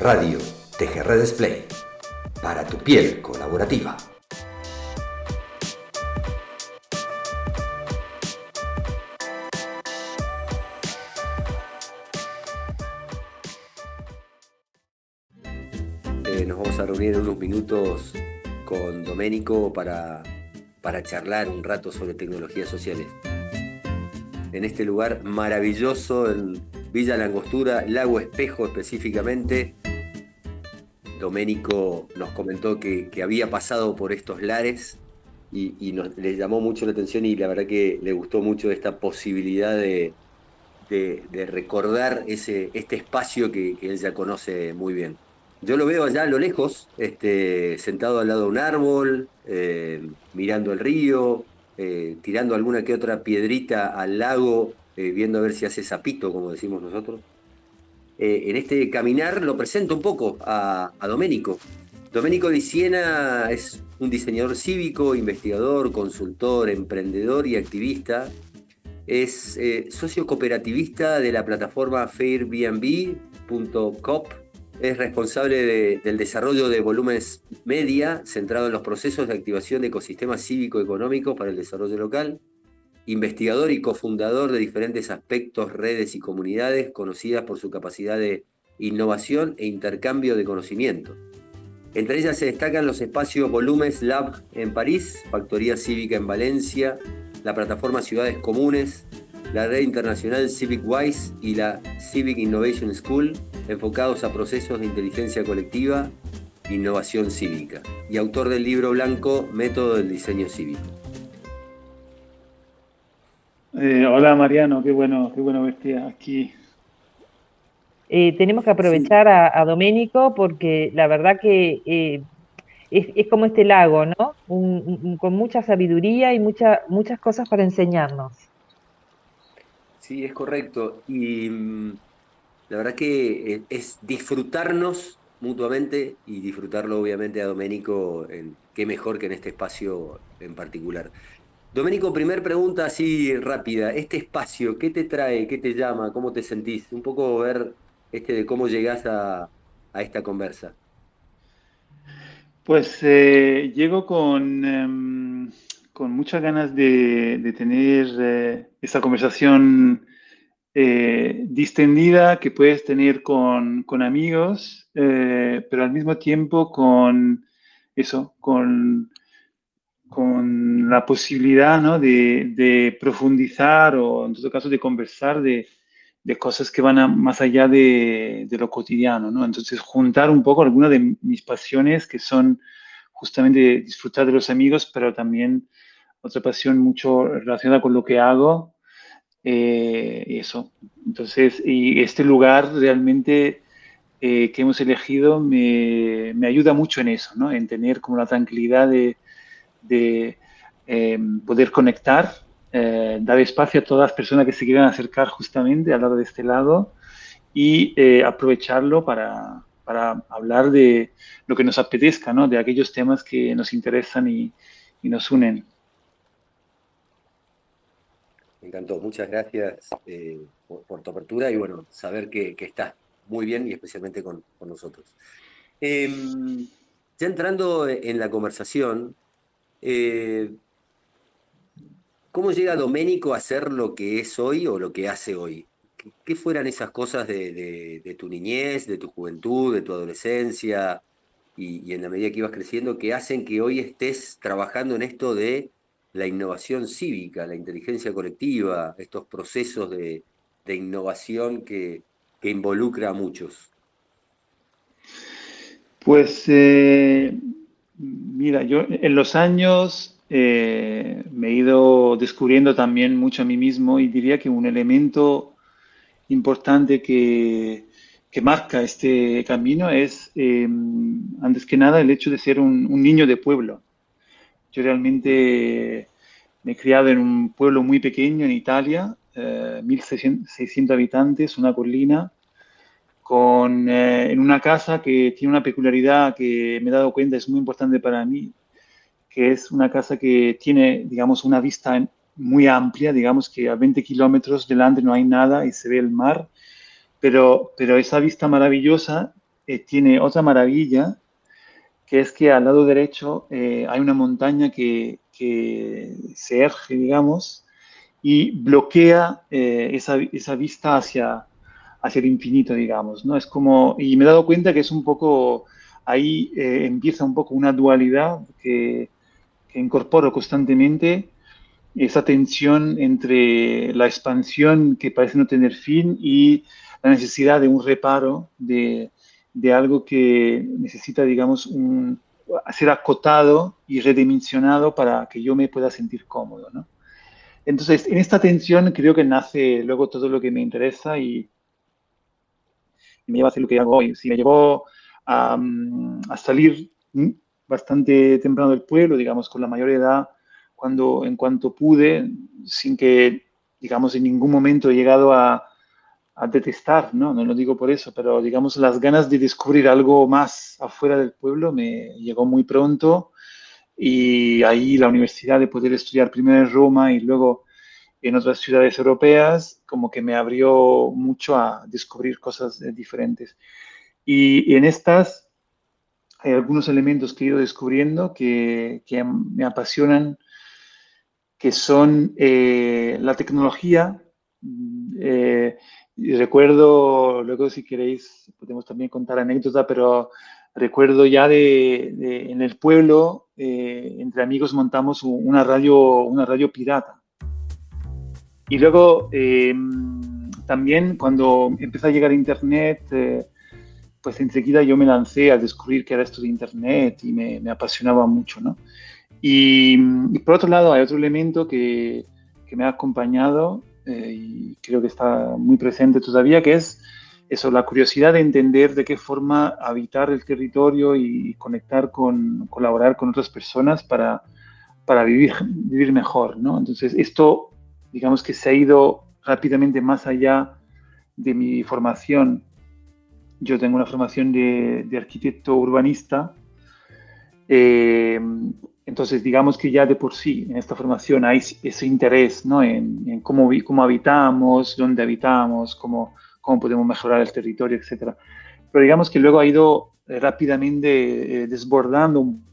Radio TGR Display. Para tu piel colaborativa. Eh, nos vamos a reunir en unos minutos con Doménico para, para charlar un rato sobre tecnologías sociales. En este lugar maravilloso, en Villa Langostura, Lago Espejo específicamente, Doménico nos comentó que, había pasado por estos lares y, nos, le llamó mucho la atención y la verdad que le gustó mucho esta posibilidad de, recordar ese, este espacio que él ya conoce muy bien. Yo lo veo allá a lo lejos, este, sentado al lado de un árbol, eh, mirando el río, eh, tirando alguna que otra piedrita al lago, eh, viendo a ver si hace sapito, como decimos nosotros. En este caminar lo presento un poco a, a Domenico. Domenico Di Siena es un diseñador cívico, investigador, consultor, emprendedor y activista. Es socio cooperativista de la plataforma Fairbnb.cop es responsable del desarrollo de volúmenes media centrado en los procesos de activación de ecosistemas cívico-económicos para el desarrollo local, investigador y cofundador de diferentes aspectos, redes y comunidades conocidas por su capacidad de innovación e intercambio de conocimiento. Entre ellas se destacan los espacios Volumes Lab en París, Factoría Cívica en Valencia, la plataforma Ciudades Comunes, la red internacional CivicWise y la Civic Innovation School, enfocados a procesos de inteligencia colectiva, innovación cívica, y autor del libro blanco Método del Diseño Cívico. Eh, hola Mariano, qué bueno, qué bueno verte aquí. Eh, tenemos que aprovechar a, a, Doménico porque la verdad que eh, es, como este lago, ¿no? con mucha sabiduría y mucha, muchas cosas para enseñarnos. Sí, es correcto. Y mm, la verdad que eh, es disfrutarnos mutuamente y disfrutarlo obviamente a Doménico, en, qué mejor que en este espacio en particular. Doménico, primer pregunta así rápida. Este espacio, ¿qué te trae? ¿Qué te llama? ¿Cómo te sentís? Un poco ver este de cómo llegás a, esta conversa. Pues eh, llego con, em, con muchas ganas de, tener eh, esta conversación eh, distendida que puedes tener con, amigos, eh, pero al mismo tiempo con eso, con, con la posibilidad de, profundizar o en todo caso de conversar de, cosas que van más allá de, lo cotidiano. ¿no? Entonces, juntar un poco algunas de mis pasiones que son justamente disfrutar de los amigos, pero también otra pasión mucho relacionada con lo que hago eh, eso. Entonces, y este lugar realmente eh, que hemos elegido me, ayuda mucho en eso, ¿no? En tener como la tranquilidad de, em, poder conectar, eh, dar espacio a todas las personas que se quieran acercar justamente al lado de este lado y aprovecharlo para, hablar de lo que nos apetezca, ¿no? De aquellos temas que nos interesan y nos unen. Me encantó, muchas gracias eh, por, tu apertura y bueno, saber que, estás muy bien y especialmente con, nosotros. Em, ya entrando en la conversación, eh, ¿cómo llega Doménico a ser lo que es hoy o lo que hace hoy? ¿Qué, fueran esas cosas de, tu niñez, de tu juventud, de tu adolescencia y, en la medida que ibas creciendo que hacen que hoy estés trabajando en esto de la innovación cívica, la inteligencia colectiva, estos procesos de, innovación que, involucra a muchos? Pues eh, mira, yo en los años eh, me he ido descubriendo también mucho a mí mismo y diría que un elemento importante que, marca este camino es, eh, antes que nada, el hecho de ser un niño de pueblo. Yo realmente me he criado en un pueblo muy pequeño en Italia, 1.600 eh, habitantes, una colina, con, eh, en una casa que tiene una peculiaridad que me he dado cuenta es muy importante para mí, que es una casa que tiene, digamos, una vista muy amplia, digamos que a 20 kilómetros delante no hay nada y se ve el mar, pero, pero esa vista maravillosa tiene otra maravilla, que es que al lado derecho hay una montaña que, que, se erge, digamos, y bloquea esa, esa, vista hacia, hacia el infinito, digamos, ¿no? Es como, y me he dado cuenta que es un poco, ahí empieza un poco una dualidad que, que incorporo constantemente esa tensión entre la expansión que parece no tener fin y la necesidad de un reparo de, de algo que necesita, digamos, un, ser acotado y redimensionado para que yo me pueda sentir cómodo, ¿no? Entonces, en esta tensión creo que nace luego todo lo que me interesa y me lleva a hacer lo que hago hoy. Si me llevó a, a salir bastante temprano del pueblo, digamos, con la mayor edad, cuando en cuanto pude, sin que, digamos, en ningún momento he llegado a, a detestar, ¿no? No lo digo por eso, pero digamos, las ganas de descubrir algo más afuera del pueblo me llegó muy pronto y ahí la universidad de poder estudiar primero en Roma y luego en otras ciudades europeas, como que me abrió mucho a descubrir cosas eh, diferentes. Y, en estas hay algunos elementos que he ido descubriendo que, que me apasionan que son eh, la tecnología. Eh, y recuerdo, luego si queréis, podemos también contar anécdota, pero recuerdo ya de, de en el pueblo, eh, entre amigos montamos una radio, una radio pirata. Y luego eh, también cuando empezó a llegar Internet, eh, pues enseguida yo me lancé a descubrir qué era esto de Internet y me, me apasionaba mucho, ¿no? Y, y, por otro lado, hay otro elemento que, que me ha acompañado eh, y creo que está muy presente todavía, que es eso, la curiosidad de entender de qué forma habitar el territorio y conectar con, colaborar con otras personas para, para vivir, vivir mejor, ¿no? Entonces, esto, digamos que se ha ido rápidamente más allá de mi formación. Yo tengo una formación de, de arquitecto urbanista, eh, entonces, digamos que ya de por sí en esta formación hay ese interés ¿no? en, en cómo, cómo habitamos, dónde habitamos, cómo, cómo podemos mejorar el territorio, etc. Pero digamos que luego ha ido eh, rápidamente eh, desbordando un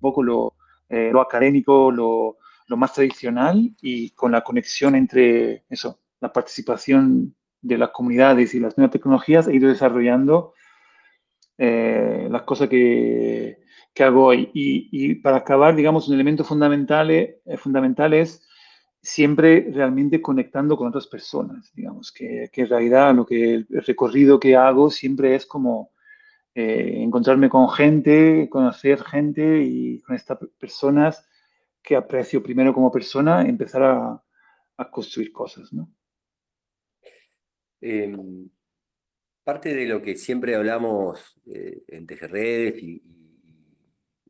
poco lo, eh, lo académico, lo, lo, más tradicional y con la conexión entre eso, la participación de las comunidades y las nuevas tecnologías, ha ido desarrollando eh, las cosas que que hago hoy. Y, y, para acabar, digamos, un elemento fundamental, eh, fundamental es siempre realmente conectando con otras personas, digamos, que, que en realidad lo que el recorrido que hago siempre es como eh, encontrarme con gente, conocer gente y con estas personas que aprecio primero como persona, empezar a, construir cosas, ¿no? Eh, parte de lo que siempre hablamos eh, en Tejerredes y,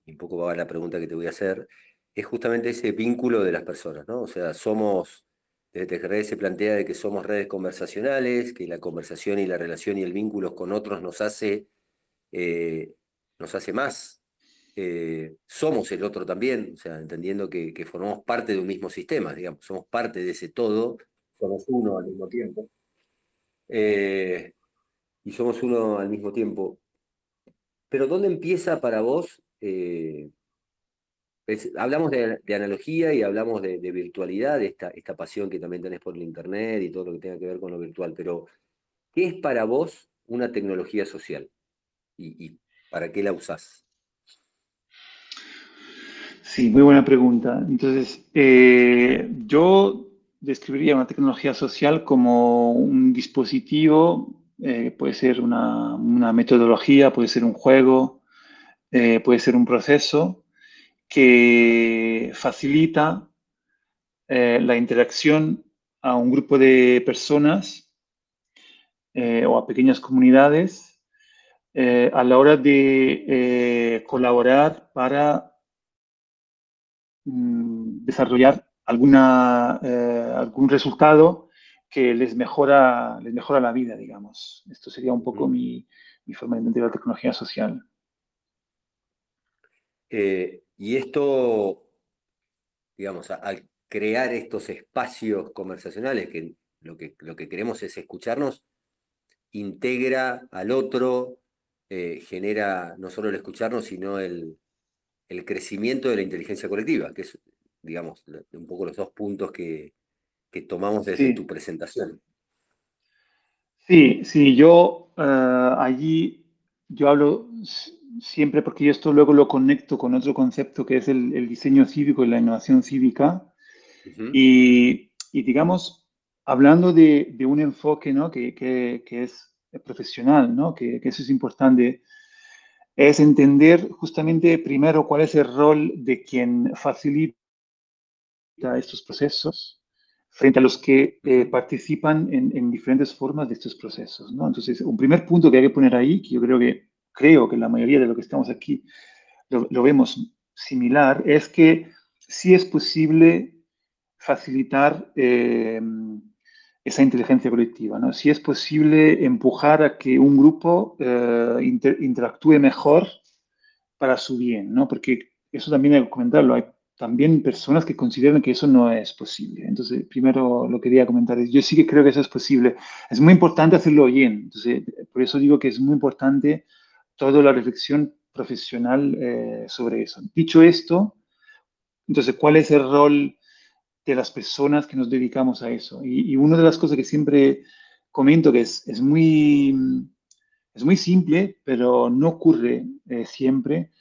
un poco va a la pregunta que te voy a hacer, es justamente ese vínculo de las personas, ¿no? O sea, somos, desde Tejerredes se plantea de que somos redes conversacionales, que la conversación y la relación y el vínculo con otros nos hace, eh, nos hace más. Eh, somos el otro también, o sea, entendiendo que, formamos parte de un mismo sistema, digamos, somos parte de ese todo, somos uno al mismo tiempo. Eh, y somos uno al mismo tiempo. Pero ¿dónde empieza para vos eh, hablamos de, analogía y hablamos de, virtualidad, esta, esta pasión que también tenés por el Internet y todo lo que tenga que ver con lo virtual, pero ¿qué es para vos una tecnología social? ¿Y, y para qué la usás? Sí, muy buena pregunta. Entonces, eh, yo describiría una tecnología social como un dispositivo, eh, puede ser una, metodología, puede ser un juego, eh, puede ser un proceso que facilita la interacción a un grupo de personas o a pequeñas comunidades a la hora de colaborar para mm, desarrollar alguna, eh, algún resultado que les mejora, les mejora la vida, digamos. Esto sería un poco mi, mi forma de entender la tecnología social. Eh, y esto, digamos, al crear estos espacios conversacionales, que lo, que lo que queremos es escucharnos, integra al otro, eh, genera no solo el escucharnos, sino el, crecimiento de la inteligencia colectiva, que es, digamos, un poco los dos puntos que, tomamos desde tu presentación. Sí, sí, yo eh, allí, yo hablo siempre porque yo esto luego lo conecto con otro concepto que es el, diseño cívico y la innovación cívica. y, digamos, hablando de, un enfoque ¿no? que, que, es profesional, ¿no? que, eso es importante, es entender justamente primero cuál es el rol de quien facilita estos procesos frente a los que eh, participan en, en, diferentes formas de estos procesos. ¿no? Entonces, un primer punto que hay que poner ahí, que yo creo que creo que la mayoría de lo que estamos aquí lo, vemos similar, es que sí es posible facilitar eh, esa inteligencia colectiva, ¿no? Sí es posible empujar a que un grupo eh, interactúe mejor para su bien, ¿no? Porque eso también hay que comentarlo, hay también personas que consideran que eso no es posible. Entonces, primero lo quería comentar, yo sí que creo que eso es posible. Es muy importante hacerlo bien, entonces, por eso digo que es muy importante toda la reflexión profesional eh, sobre eso. Dicho esto, entonces, ¿cuál es el rol de las personas que nos dedicamos a eso? Y, una de las cosas que siempre comento que es, es, muy, es muy simple, pero no ocurre eh, siempre,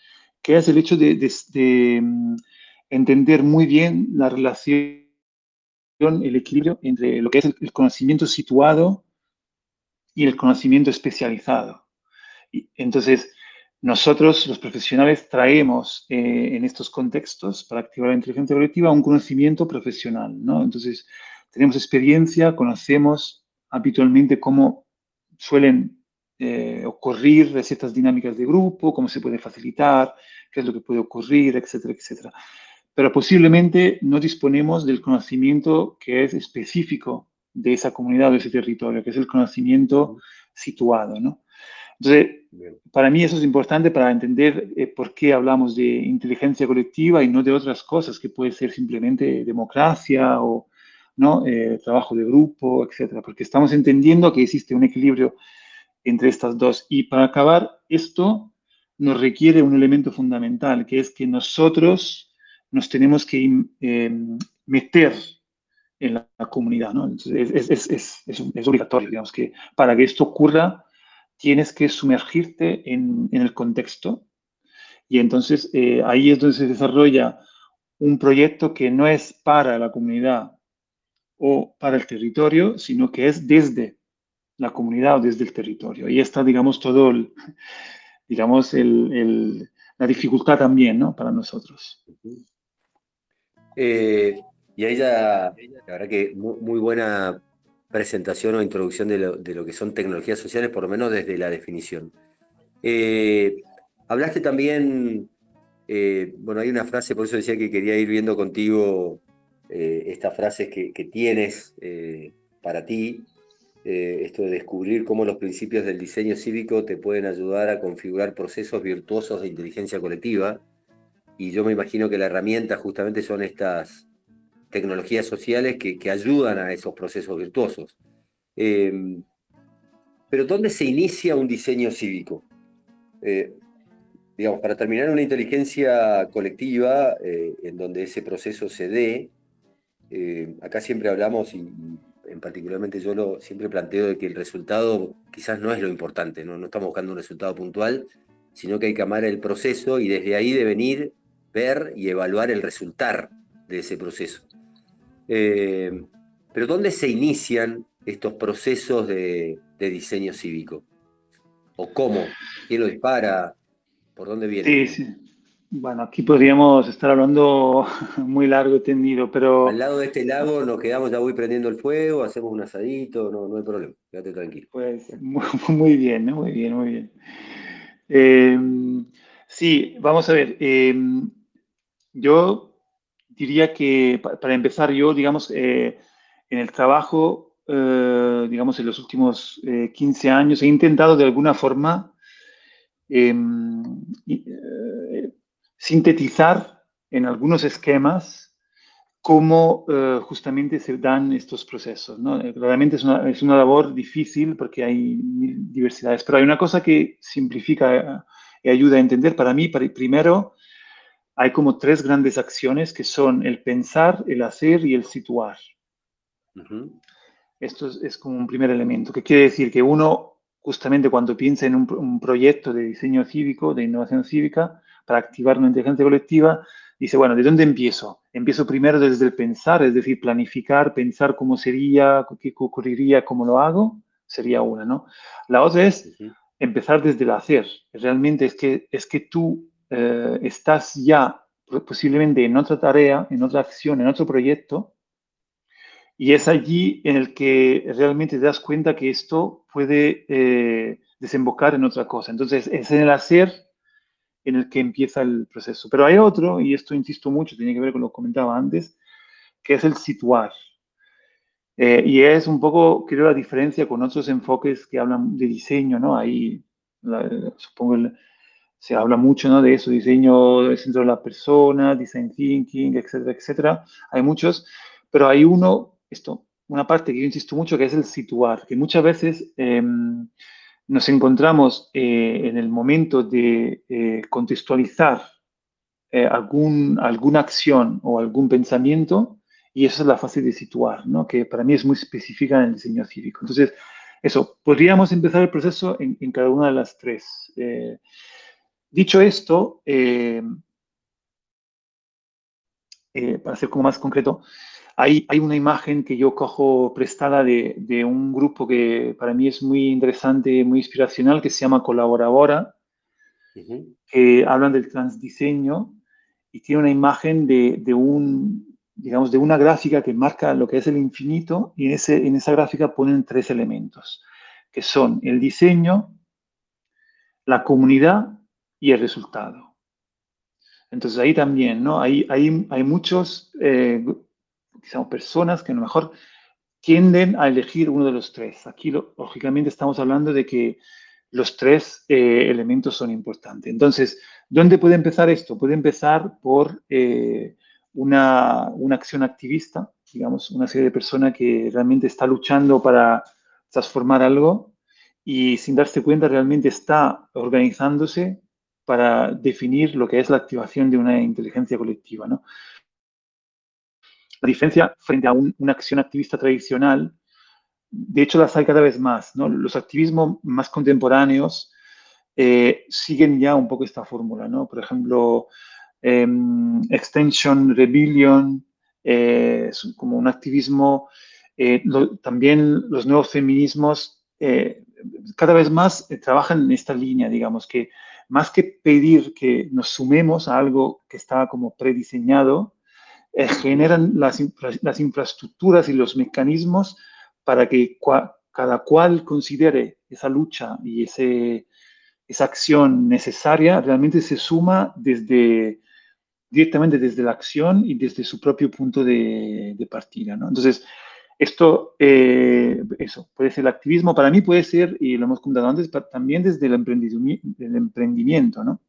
que es el hecho de, mm, entender muy bien la relación, el equilibrio entre lo que es el conocimiento situado y el conocimiento especializado. Entonces, nosotros, los profesionales, traemos eh, en estos contextos para activar la inteligencia colectiva un conocimiento profesional, ¿no? Entonces, tenemos experiencia, conocemos habitualmente cómo suelen eh, ocurrir ciertas dinámicas de grupo, cómo se puede facilitar, qué es lo que puede ocurrir, etcétera, etcétera. Pero posiblemente no disponemos del conocimiento que es específico de esa comunidad o de ese territorio, que es el conocimiento situado, ¿no? Entonces, para mí eso es importante para entender eh, por qué hablamos de inteligencia colectiva y no de otras cosas, que puede ser simplemente democracia o ¿no? Eh, trabajo de grupo, etcétera, porque estamos entendiendo que existe un equilibrio entre estas dos. Y para acabar, esto nos requiere un elemento fundamental, que es que nosotros nos tenemos que em, meter en la, comunidad, ¿no? Entonces, es, es, es, es, obligatorio, digamos, que para que esto ocurra, tienes que sumergirte en, el contexto y entonces eh, ahí es donde se desarrolla un proyecto que no es para la comunidad o para el territorio, sino que es desde la comunidad o desde el territorio. Ahí está, digamos, todo el, digamos, la dificultad también, ¿no? Para nosotros. Eh, y ya, la verdad que muy buena presentación o introducción de lo, que son tecnologías sociales, por lo menos desde la definición. Eh, hablaste también, eh, bueno, hay una frase, por eso decía que quería ir viendo contigo eh, estas frases que, tienes para ti, esto de descubrir cómo los principios del diseño cívico te pueden ayudar a configurar procesos virtuosos de inteligencia colectiva. Y yo me imagino que la herramienta justamente son estas tecnologías sociales que, ayudan a esos procesos virtuosos. Em, pero ¿dónde se inicia un diseño cívico? Eh, digamos, para terminar una inteligencia colectiva eh, en donde ese proceso se dé, eh, acá siempre hablamos, y en particularmente yo lo siempre planteo de que el resultado quizás no es lo importante, no, no estamos buscando un resultado puntual, sino que hay que amar el proceso y desde ahí de venir, ver y evaluar el resultar de ese proceso. Eh, pero ¿dónde se inician estos procesos de, diseño cívico? ¿O cómo? ¿Quién lo dispara? ¿Por dónde viene? Sí, sí. Bueno, aquí podríamos estar hablando muy largo y tendido, pero... Al lado de este lago nos quedamos ya voy prendiendo el fuego, hacemos un asadito, no, no hay problema, quédate tranquilo. Pues muy, bien, muy bien, muy bien. Em, sí, vamos a ver. Em, yo diría que para empezar yo, digamos, eh, en el trabajo, eh, digamos, en los últimos 15 eh, años he intentado de alguna forma em, sintetizar en algunos esquemas cómo eh, justamente se dan estos procesos. ¿no? Eh, claramente es una, es una, labor difícil porque hay diversidades, pero hay una cosa que simplifica y ayuda a entender. Para mí, primero, hay como tres grandes acciones que son el pensar, el hacer y el situar. Esto es, es, como un primer elemento, que quiere decir que uno, justamente cuando piensa en un, un proyecto de diseño cívico, de innovación cívica, para activar una inteligencia colectiva, dice, bueno, ¿de dónde empiezo? Empiezo primero desde el pensar, es decir, planificar, pensar cómo sería, qué ocurriría, cómo lo hago, sería una, ¿no? La otra es empezar desde el hacer. Realmente es que, es que tú eh, estás ya posiblemente en otra tarea, en otra acción, en otro proyecto, y es allí en el que realmente te das cuenta que esto puede eh, desembocar en otra cosa. Entonces, es en el hacer en el que empieza el proceso. Pero hay otro, y esto insisto mucho, tiene que ver con lo que comentaba antes, que es el situar. Eh, y es un poco, creo, la diferencia con otros enfoques que hablan de diseño, ¿no? Ahí, supongo, se habla mucho, ¿no? De eso, diseño del de la persona, design thinking, etcétera, etcétera. Hay muchos, pero hay uno, esto, una parte que yo insisto mucho, que es el situar, que muchas veces... Eh, nos encontramos eh, en el momento de eh, contextualizar eh, algún, alguna acción o algún pensamiento y esa es la fase de situar, ¿no? que para mí es muy específica en el diseño cívico. Entonces, eso, podríamos empezar el proceso en, en cada una de las tres. Dicho esto, para ser como más concreto, hay, una imagen que yo cojo prestada de, un grupo que para mí es muy interesante, muy inspiracional, que se llama Colaborabora, que hablan del transdiseño y tiene una imagen de, un, digamos, de una gráfica que marca lo que es el infinito y en, ese, en esa gráfica ponen tres elementos, que son el diseño, la comunidad y el resultado. Entonces ahí también, ¿no? Hay, hay, hay muchos eh, personas que a lo mejor tienden a elegir uno de los tres. Aquí, lógicamente, estamos hablando de que los tres eh, elementos son importantes. Entonces, ¿dónde puede empezar esto? Puede empezar por eh, una, una, acción activista, digamos, una serie de personas que realmente está luchando para transformar algo y sin darse cuenta realmente está organizándose para definir lo que es la activación de una inteligencia colectiva, ¿no? La diferencia frente a una acción activista tradicional, de hecho las hay cada vez más. Los activismos más contemporáneos eh, siguen ya un poco esta fórmula, ¿no? Por ejemplo, em, Extension Rebellion, eh, como un activismo, eh, también los nuevos feminismos cada vez más trabajan en esta línea, digamos, que más que pedir que nos sumemos a algo que está como prediseñado, eh, generan las, las, infraestructuras y los mecanismos para que cada cual considere esa lucha y ese, esa acción necesaria realmente se suma desde directamente desde la acción y desde su propio punto de, de partida. ¿no? Entonces, esto, eh, eso, puede ser el activismo, para mí puede ser, y lo hemos comentado antes, también desde el emprendimiento, ¿no?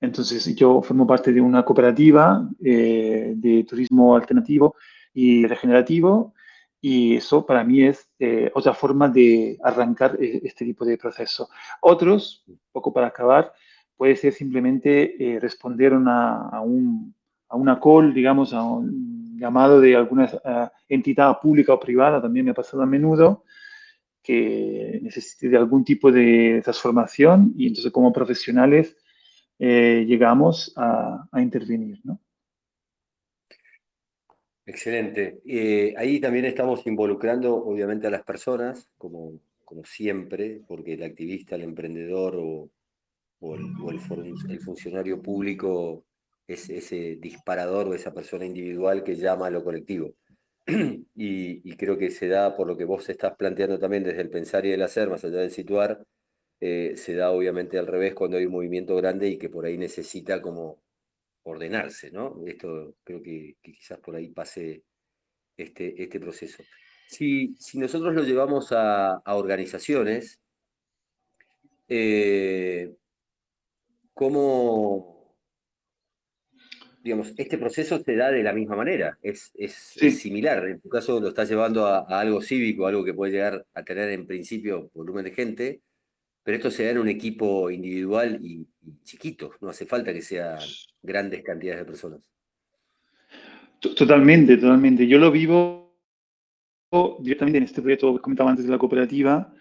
Entonces, yo formo parte de una cooperativa eh, de turismo alternativo y regenerativo y eso para mí es eh, otra forma de arrancar este tipo de proceso. Otros, poco para acabar, puede ser simplemente responder a, un, a una call, digamos, a un llamado de alguna entidad pública o privada, también me ha pasado a menudo, que necesite de algún tipo de transformación y entonces como profesionales eh, llegamos a, intervenir. ¿no? Excelente. Eh, ahí también estamos involucrando, obviamente, a las personas, como, como siempre, porque el activista, el emprendedor o, el, funcionario público es ese disparador o esa persona individual que llama a lo colectivo. Y, y, creo que se da por lo que vos estás planteando también desde el pensar y el hacer, más allá del situar, eh, se da obviamente al revés cuando hay un movimiento grande y que por ahí necesita como ordenarse, ¿no? Esto creo que, quizás por ahí pase este, este proceso. Si, si nosotros lo llevamos a, organizaciones, eh, ¿cómo, digamos, este proceso se da de la misma manera, es, es, similar. En tu caso lo estás llevando a, algo cívico, algo que puede llegar a tener en principio volumen de gente, pero esto se da en un equipo individual y, chiquito, no hace falta que sean grandes cantidades de personas. Totalmente, totalmente. Yo lo vivo directamente en este proyecto que comentaba antes de la cooperativa,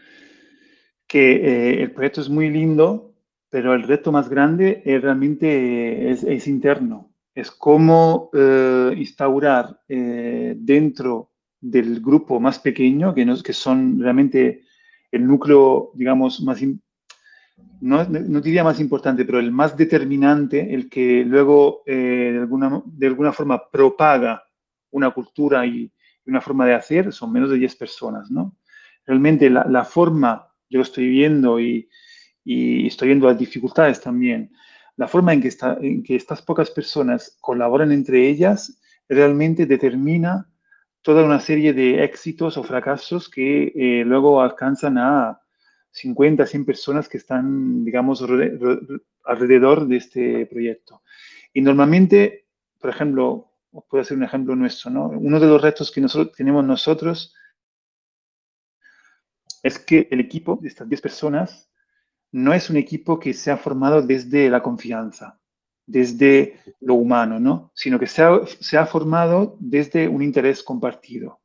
que eh, el proyecto es muy lindo, pero el reto más grande es realmente es, interno. Es cómo eh, instaurar eh, dentro del grupo más pequeño, que, que son realmente el núcleo, digamos, más, no, no, diría más importante, pero el más determinante, el que luego de, alguna, de alguna forma propaga una cultura y una forma de hacer, son menos de 10 personas, ¿no? Realmente la, la forma yo estoy viendo y, estoy viendo las dificultades también. La forma en que, en que estas pocas personas colaboran entre ellas realmente determina toda una serie de éxitos o fracasos que eh, luego alcanzan a 50, 100 personas que están, digamos, alrededor de este proyecto. Y normalmente, por ejemplo, puedo hacer un ejemplo nuestro, ¿no? Uno de los retos que nosotros tenemos nosotros es que el equipo de estas 10 personas no es un equipo que se ha formado desde la confianza, desde lo humano, ¿no? Sino que se ha, formado desde un interés compartido.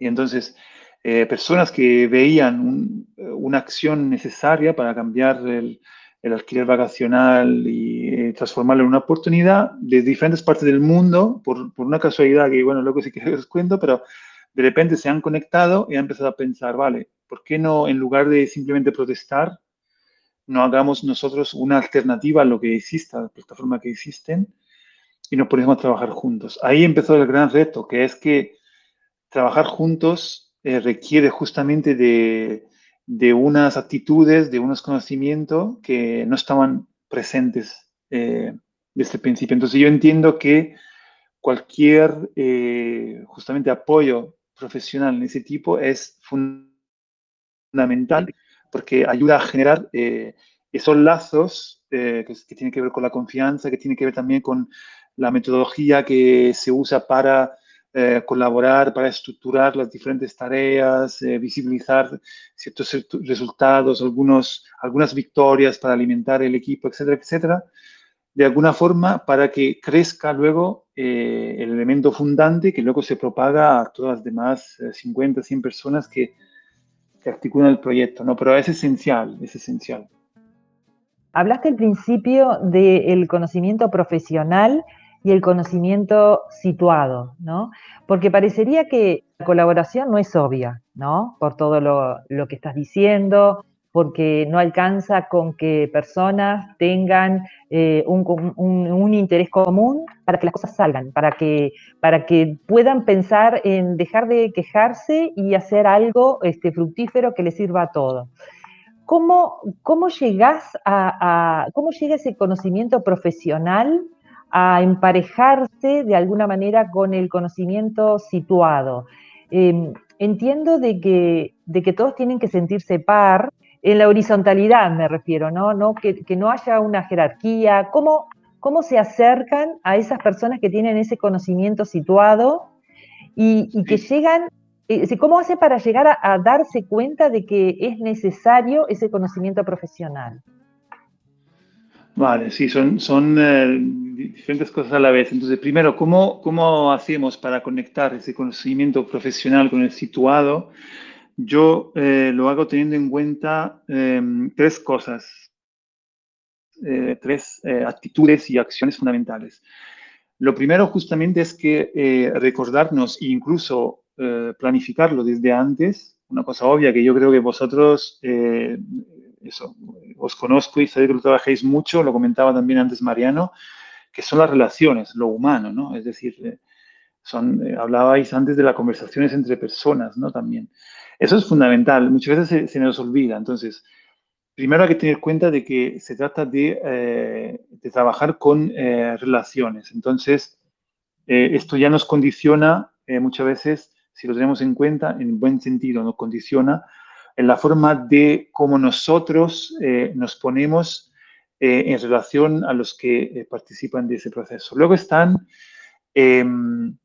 Y entonces, eh, personas que veían una acción necesaria para cambiar el, alquiler vacacional y eh, transformarlo en una oportunidad de diferentes partes del mundo, por, por, una casualidad que, bueno, luego sí que os cuento, pero de repente se han conectado y han empezado a pensar, vale, ¿por qué no, en lugar de simplemente protestar, no hagamos nosotros una alternativa a lo que existe, a la plataforma que existen, y nos ponemos a trabajar juntos? Ahí empezó el gran reto, que es que trabajar juntos eh, requiere justamente de, unas actitudes, de unos conocimientos que no estaban presentes eh, desde el principio. Entonces yo entiendo que cualquier eh, justamente apoyo profesional en ese tipo es fundamental porque ayuda a generar eh, esos lazos eh, que, tienen que ver con la confianza, que tienen que ver también con la metodología que se usa para eh, colaborar, para estructurar las diferentes tareas, visibilizar ciertos resultados, algunos, algunas victorias para alimentar el equipo, etcétera, etcétera de alguna forma para que crezca luego el elemento fundante que luego se propaga a todas las demás 50, eh, 100 personas que, que articulan el proyecto, ¿no? Pero es esencial, es esencial. Hablaste al principio del conocimiento profesional y el conocimiento situado, ¿no? Porque parecería que la colaboración no es obvia, ¿no? Por todo lo, lo que estás diciendo, porque no alcanza con que personas tengan eh, un, interés común para que las cosas salgan, para que, para que puedan pensar en dejar de quejarse y hacer algo este, fructífero que les sirva a todos. ¿Cómo, cómo llegas a, cómo llega ese conocimiento profesional a emparejarse de alguna manera con el conocimiento situado? Em, entiendo de que, de que todos tienen que sentirse par, en la horizontalidad me refiero, ¿no? ¿No? Que, no haya una jerarquía, ¿Cómo, cómo se acercan a esas personas que tienen ese conocimiento situado y, que llegan, eh, ¿cómo hace para llegar a, darse cuenta de que es necesario ese conocimiento profesional? Vale, sí, son, son eh, diferentes cosas a la vez. Entonces, primero, ¿cómo, ¿cómo hacemos para conectar ese conocimiento profesional con el situado? Yo eh, lo hago teniendo en cuenta em, tres cosas, eh, tres eh, actitudes y acciones fundamentales. Lo primero justamente es que recordarnos e incluso planificarlo desde antes, una cosa obvia que yo creo que vosotros, eso, os conozco y sabéis que lo trabajáis mucho, lo comentaba también antes Mariano, que son las relaciones, lo humano, ¿no? Es decir, son, hablabais antes de las conversaciones entre personas, ¿no? También. Eso es fundamental, muchas veces se, nos olvida. Entonces, primero hay que tener cuenta de que se trata de, eh, trabajar con eh, relaciones. Entonces, eh, esto ya nos condiciona muchas veces, si lo tenemos en cuenta, en buen sentido, nos condiciona en la forma de cómo nosotros nos ponemos eh, en relación a los que eh, participan de ese proceso. Luego están em,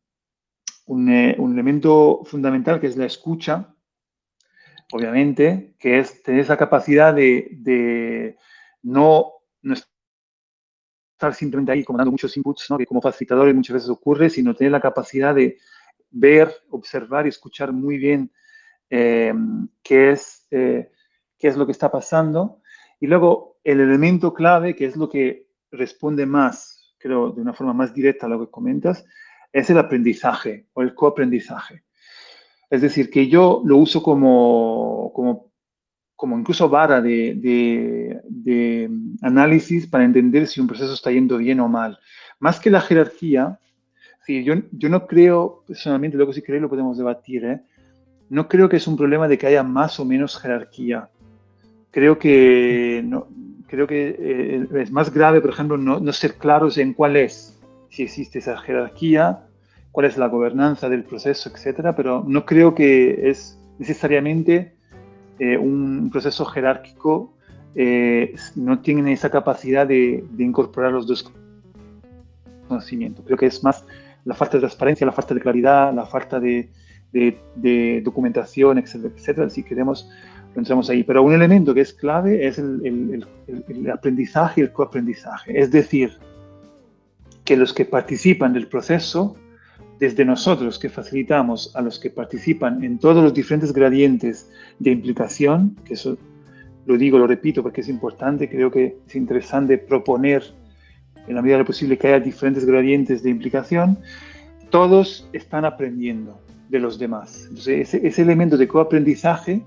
un, un, elemento fundamental que es la escucha, obviamente, que es tener esa capacidad de, no, estar simplemente ahí como dando muchos inputs, ¿no? que como facilitadores muchas veces ocurre, sino tener la capacidad de ver, observar y escuchar muy bien eh, qué, es, eh, qué es lo que está pasando. Y luego el elemento clave, que es lo que responde más, creo, de una forma más directa a lo que comentas, es el aprendizaje o el coaprendizaje. Es decir, que yo lo uso como, como, como incluso vara de, de, de, análisis para entender si un proceso está yendo bien o mal. Más que la jerarquía, sí, yo, yo no creo, personalmente, luego si queréis lo podemos debatir, ¿eh? no creo que es un problema de que haya más o menos jerarquía. Creo que, no, creo que eh, es más grave, por ejemplo, no ser claros en cuál es, si existe esa jerarquía, cuál es la gobernanza del proceso, etcétera, pero no creo que es necesariamente eh, un proceso jerárquico, eh, no tiene esa capacidad de, de, incorporar los dos conocimientos. Creo que es más la falta de transparencia, la falta de claridad, la falta de, de, de documentación, etcétera, etcétera. Si queremos, lo entramos ahí. Pero un elemento que es clave es el, el, el, el aprendizaje y el coaprendizaje. Es decir, que los que participan del proceso desde nosotros que facilitamos a los que participan en todos los diferentes gradientes de implicación, que eso lo digo, lo repito porque es importante, creo que es interesante proponer en la medida de lo posible que haya diferentes gradientes de implicación, todos están aprendiendo de los demás. Entonces, ese, ese elemento de coaprendizaje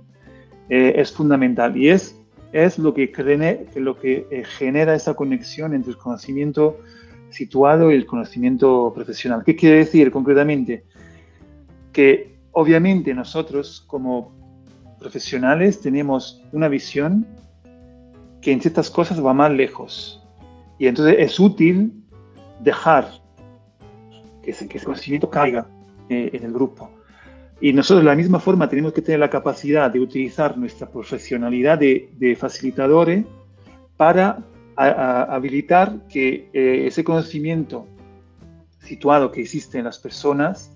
eh, es fundamental y es, es lo que, cree, lo que eh, genera esa conexión entre el conocimiento situado el conocimiento profesional. ¿Qué quiere decir concretamente? Que obviamente nosotros como profesionales tenemos una visión que en ciertas cosas va más lejos. Y entonces es útil dejar que ese, que ese conocimiento caiga eh, en el grupo. Y nosotros de la misma forma tenemos que tener la capacidad de utilizar nuestra profesionalidad de, de facilitadores para habilitar que eh, ese conocimiento situado que existe en las personas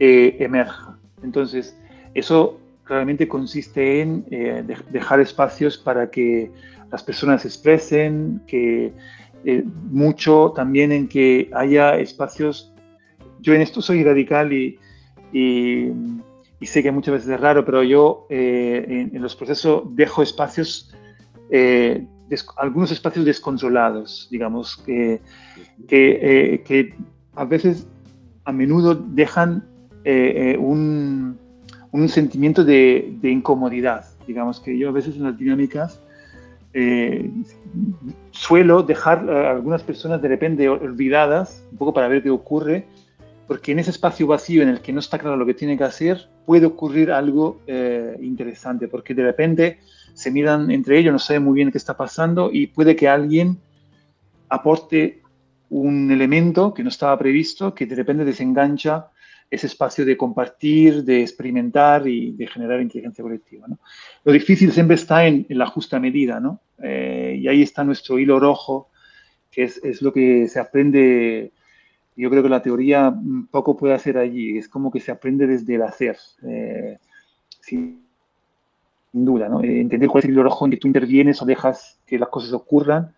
eh, emerja. Entonces, eso claramente consiste en eh, de, dejar espacios para que las personas se expresen, que eh, mucho también en que haya espacios. Yo en esto soy radical y, y, sé que muchas veces es raro, pero yo en, los procesos dejo espacios des, algunos espacios descontrolados, digamos, que, que, eh, que, a veces, a menudo dejan eh, eh, un, un, sentimiento de, de, incomodidad, digamos, que yo a veces en las dinámicas eh, suelo dejar a algunas personas de repente olvidadas, un poco para ver qué ocurre, porque en ese espacio vacío en el que no está claro lo que tiene que hacer, puede ocurrir algo eh, interesante, porque de repente se miran entre ellos, no saben muy bien qué está pasando y puede que alguien aporte un elemento que no estaba previsto, que de repente desengancha ese espacio de compartir, de experimentar y de generar inteligencia colectiva. Lo difícil siempre está en, la justa medida. Eh, y ahí está nuestro hilo rojo, que es, lo que se aprende, yo creo que la teoría poco puede hacer allí, es como que se aprende desde el hacer. Eh, sin duda, ¿no? Eh, entender cuál es el hilo rojo en que tú intervienes o dejas que las cosas ocurran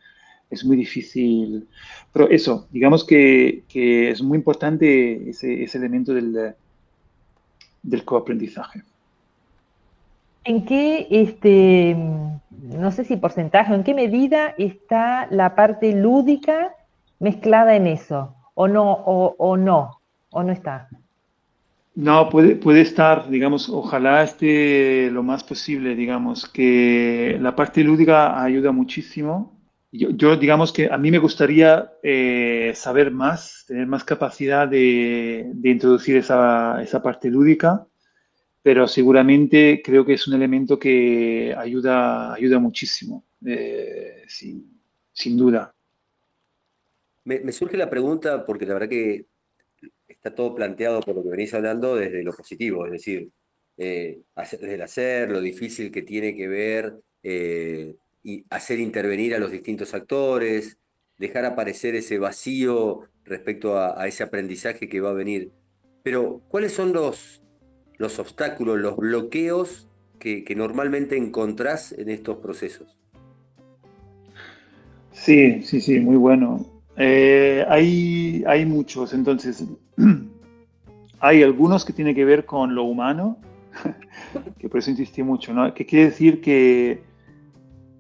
es muy difícil. Pero eso, digamos que, es muy importante ese, elemento del, coaprendizaje. ¿En qué, este, no sé si porcentaje, en qué medida está la parte lúdica mezclada en eso? ¿O no, o no, o no está? No, puede, puede estar, digamos, ojalá esté lo más posible, digamos, que la parte lúdica ayuda muchísimo. Yo, yo digamos que a mí me gustaría eh, saber más, tener más capacidad de, de introducir esa, esa, parte lúdica, pero seguramente creo que es un elemento que ayuda, ayuda muchísimo, eh, sin, sin, duda. Me, me surge la pregunta, porque la verdad que está todo planteado por lo que venís hablando desde lo positivo, es decir, eh, desde el hacer, lo difícil que tiene que ver eh, hacer intervenir a los distintos actores, dejar aparecer ese vacío respecto a, ese aprendizaje que va a venir. Pero, ¿cuáles son los, los obstáculos, los bloqueos que, normalmente encontrás en estos procesos? Sí, sí, sí, muy bueno. Eh, hay, hay muchos, entonces, hay algunos que tienen que ver con lo humano, que por eso insistí mucho, ¿no? Que quiere decir que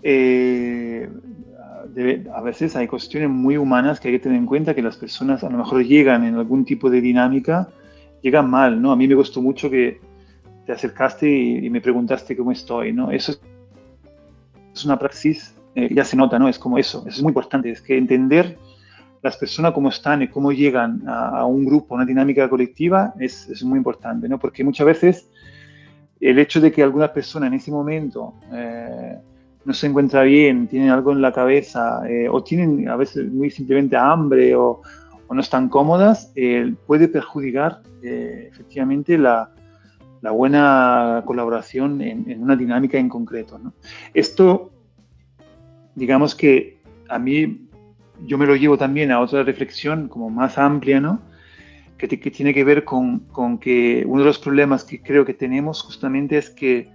eh, a veces hay cuestiones muy humanas que hay que tener en cuenta que las personas a lo mejor llegan en algún tipo de dinámica, llegan mal, ¿no? A mí me gustó mucho que te acercaste y, me preguntaste cómo estoy, ¿no? Eso es una praxis, eh, ya se nota, ¿no? Es como eso, eso es muy importante, es que entender las personas cómo están y cómo llegan a, un grupo, a una dinámica colectiva, es, es, muy importante, ¿no? Porque muchas veces el hecho de que alguna persona en ese momento eh, no se encuentra bien, tienen algo en la cabeza eh, o tienen a veces muy simplemente hambre o, no están cómodas, eh, puede perjudicar efectivamente la, la, buena colaboración en, una dinámica en concreto. Esto, digamos que a mí yo me lo llevo también a otra reflexión como más amplia, ¿no? que, tiene que ver con, con, que uno de los problemas que creo que tenemos justamente es que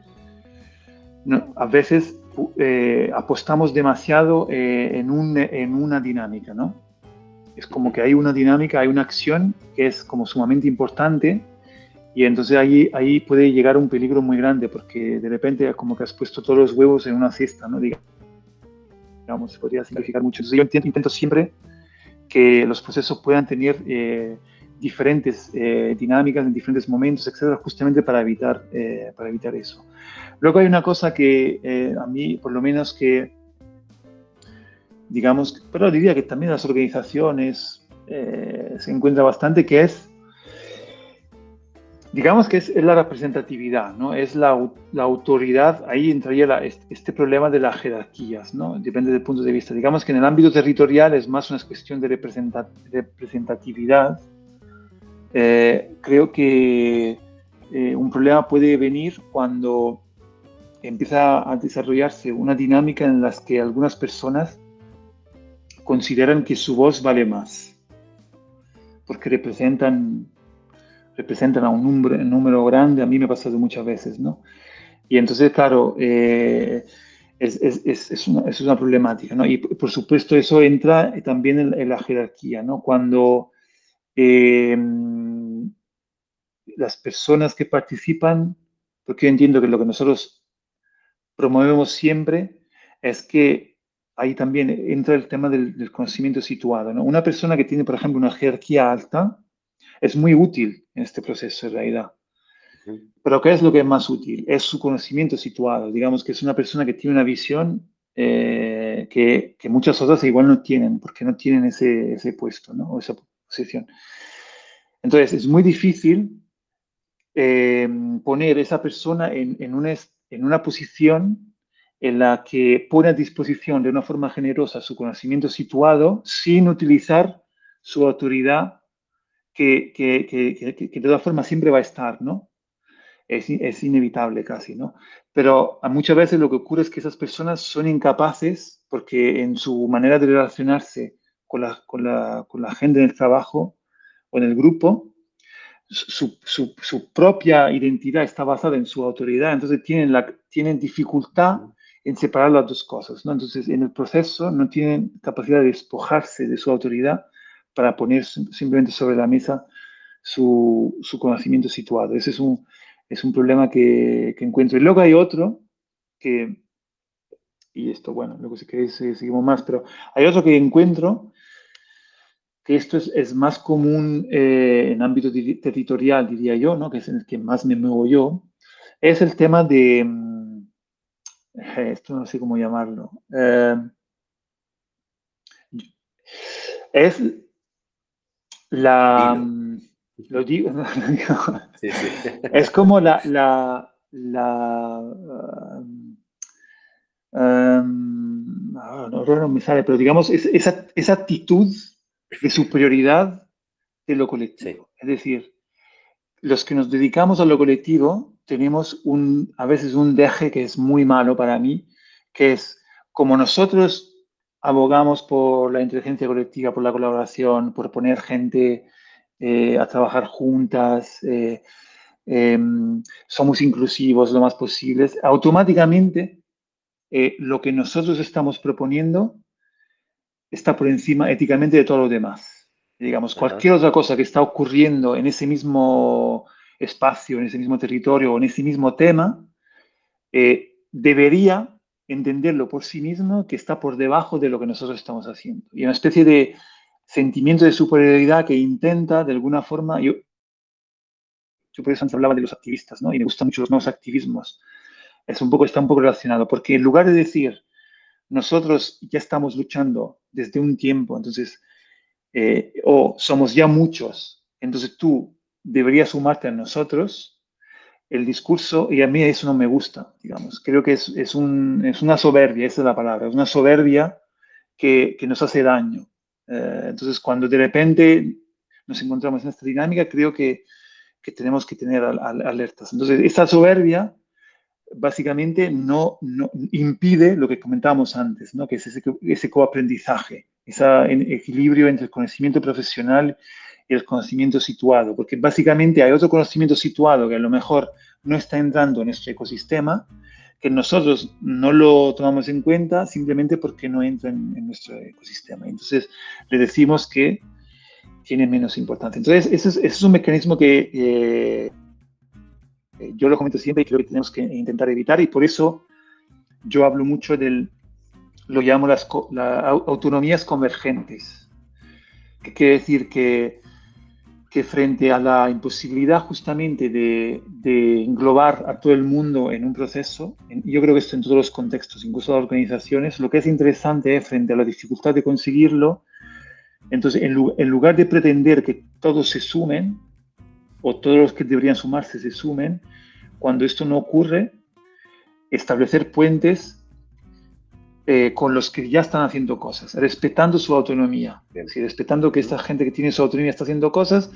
a veces eh, apostamos demasiado eh, en, un, en, una dinámica, ¿no? Es como que hay una dinámica, hay una acción que es como sumamente importante y entonces ahí, ahí puede llegar un peligro muy grande porque de repente como que has puesto todos los huevos en una cesta, ¿no? Digamos, se podría simplificar mucho. Entonces yo intento, intento siempre que los procesos puedan tener eh, diferentes eh, dinámicas en diferentes momentos, etcétera, justamente para evitar, eh, para evitar eso. Luego hay una cosa que eh, a mí, por lo menos que, digamos, pero diría que también las organizaciones se encuentra bastante, que es, digamos que es, la representatividad, ¿no? Es la, la autoridad, ahí entraría este problema de las jerarquías, ¿no? Depende del punto de vista. Digamos que en el ámbito territorial es más una cuestión de representatividad, eh, creo que eh, un problema puede venir cuando empieza a desarrollarse una dinámica en la que algunas personas consideran que su voz vale más, porque representan, representan a un número, grande, a mí me ha pasado muchas veces, ¿no? Y entonces, claro, eh, es, es, es, una, es, una, problemática, ¿no? Y por supuesto eso entra también en, la jerarquía, ¿no? Cuando eh, las personas que participan, porque yo entiendo que lo que nosotros promovemos siempre es que ahí también entra el tema del, conocimiento situado. Una persona que tiene, por ejemplo, una jerarquía alta es muy útil en este proceso, en realidad. Pero ¿qué es lo que es más útil? Es su conocimiento situado. Digamos que es una persona que tiene una visión eh, que, que, muchas otras igual no tienen, porque no tienen ese, ese puesto, ¿no? O esa posición. Entonces, es muy difícil eh, poner esa persona en, en, una, en una posición en la que pone a disposición de una forma generosa su conocimiento situado sin utilizar su autoridad que, que, que, que de todas formas siempre va a estar, ¿no? Es, es, inevitable casi, ¿no? Pero muchas veces lo que ocurre es que esas personas son incapaces porque en su manera de relacionarse con la, con la, con la gente en el trabajo o en el grupo, su, su, su, propia identidad está basada en su autoridad, entonces tienen, la, tienen dificultad en separar las dos cosas, ¿no? Entonces, en el proceso no tienen capacidad de despojarse de su autoridad para poner simplemente sobre la mesa su, su conocimiento situado. Ese es un, es un problema que, que, encuentro. Y luego hay otro que, y esto, bueno, luego si queréis eh, seguimos más, pero hay otro que encuentro que esto es, es más común eh, en ámbito territorial, diría yo, ¿no? que es en el que más me muevo yo, es el tema de, mm, esto no sé cómo llamarlo, eh, es la, mm, lo digo, sí, sí. es como la, la, la um, um, no, no, me sale, pero digamos, es, esa, esa actitud de superioridad de lo colectivo. Es decir, los que nos dedicamos a lo colectivo tenemos un, a veces un deje que es muy malo para mí, que es como nosotros abogamos por la inteligencia colectiva, por la colaboración, por poner gente eh, a trabajar juntas, eh, em, somos inclusivos lo más posibles, automáticamente eh, lo que nosotros estamos proponiendo está por encima éticamente de todo lo demás. Digamos, cualquier otra cosa que está ocurriendo en ese mismo espacio, en ese mismo territorio o en ese mismo tema, debería entenderlo por sí mismo que está por debajo de lo que nosotros estamos haciendo. Y una especie de sentimiento de superioridad que intenta, de alguna forma, yo, yo por eso antes hablaba de los activistas, ¿no? Y me gustan mucho los nuevos activismos. Es un poco, está un poco relacionado, porque en lugar de decir, nosotros ya estamos luchando desde un tiempo, entonces, eh, o somos ya muchos, entonces tú deberías sumarte a nosotros, el discurso, y a mí eso no me gusta, digamos. Creo que es, es, un, es una soberbia, esa es la palabra, es una soberbia que, que nos hace daño. Eh, entonces, cuando de repente nos encontramos en esta dinámica, creo que, que tenemos que tener alertas. Entonces, esta soberbia básicamente no, no, impide lo que comentábamos antes, ¿no? que es ese, ese coaprendizaje, ese equilibrio entre el conocimiento profesional el conocimiento situado, porque básicamente hay otro conocimiento situado que a lo mejor no está entrando en este ecosistema, que nosotros no lo tomamos en cuenta simplemente porque no entra en, nuestro ecosistema. Entonces le decimos que tiene menos importancia. Entonces ese es, un mecanismo que eh, yo lo comento siempre y creo que tenemos que intentar evitar y por eso yo hablo mucho del, lo llamo las autonomías convergentes, que quiere decir que frente a la imposibilidad justamente de, englobar a todo el mundo en un proceso, yo creo que esto en todos los contextos, incluso las organizaciones, lo que es interesante es frente a la dificultad de conseguirlo, entonces en, en lugar de pretender que todos se sumen, o todos los que deberían sumarse se sumen, cuando esto no ocurre, establecer puentes eh, con los que ya están haciendo cosas, respetando su autonomía, respetando que esta gente que tiene su autonomía está haciendo cosas,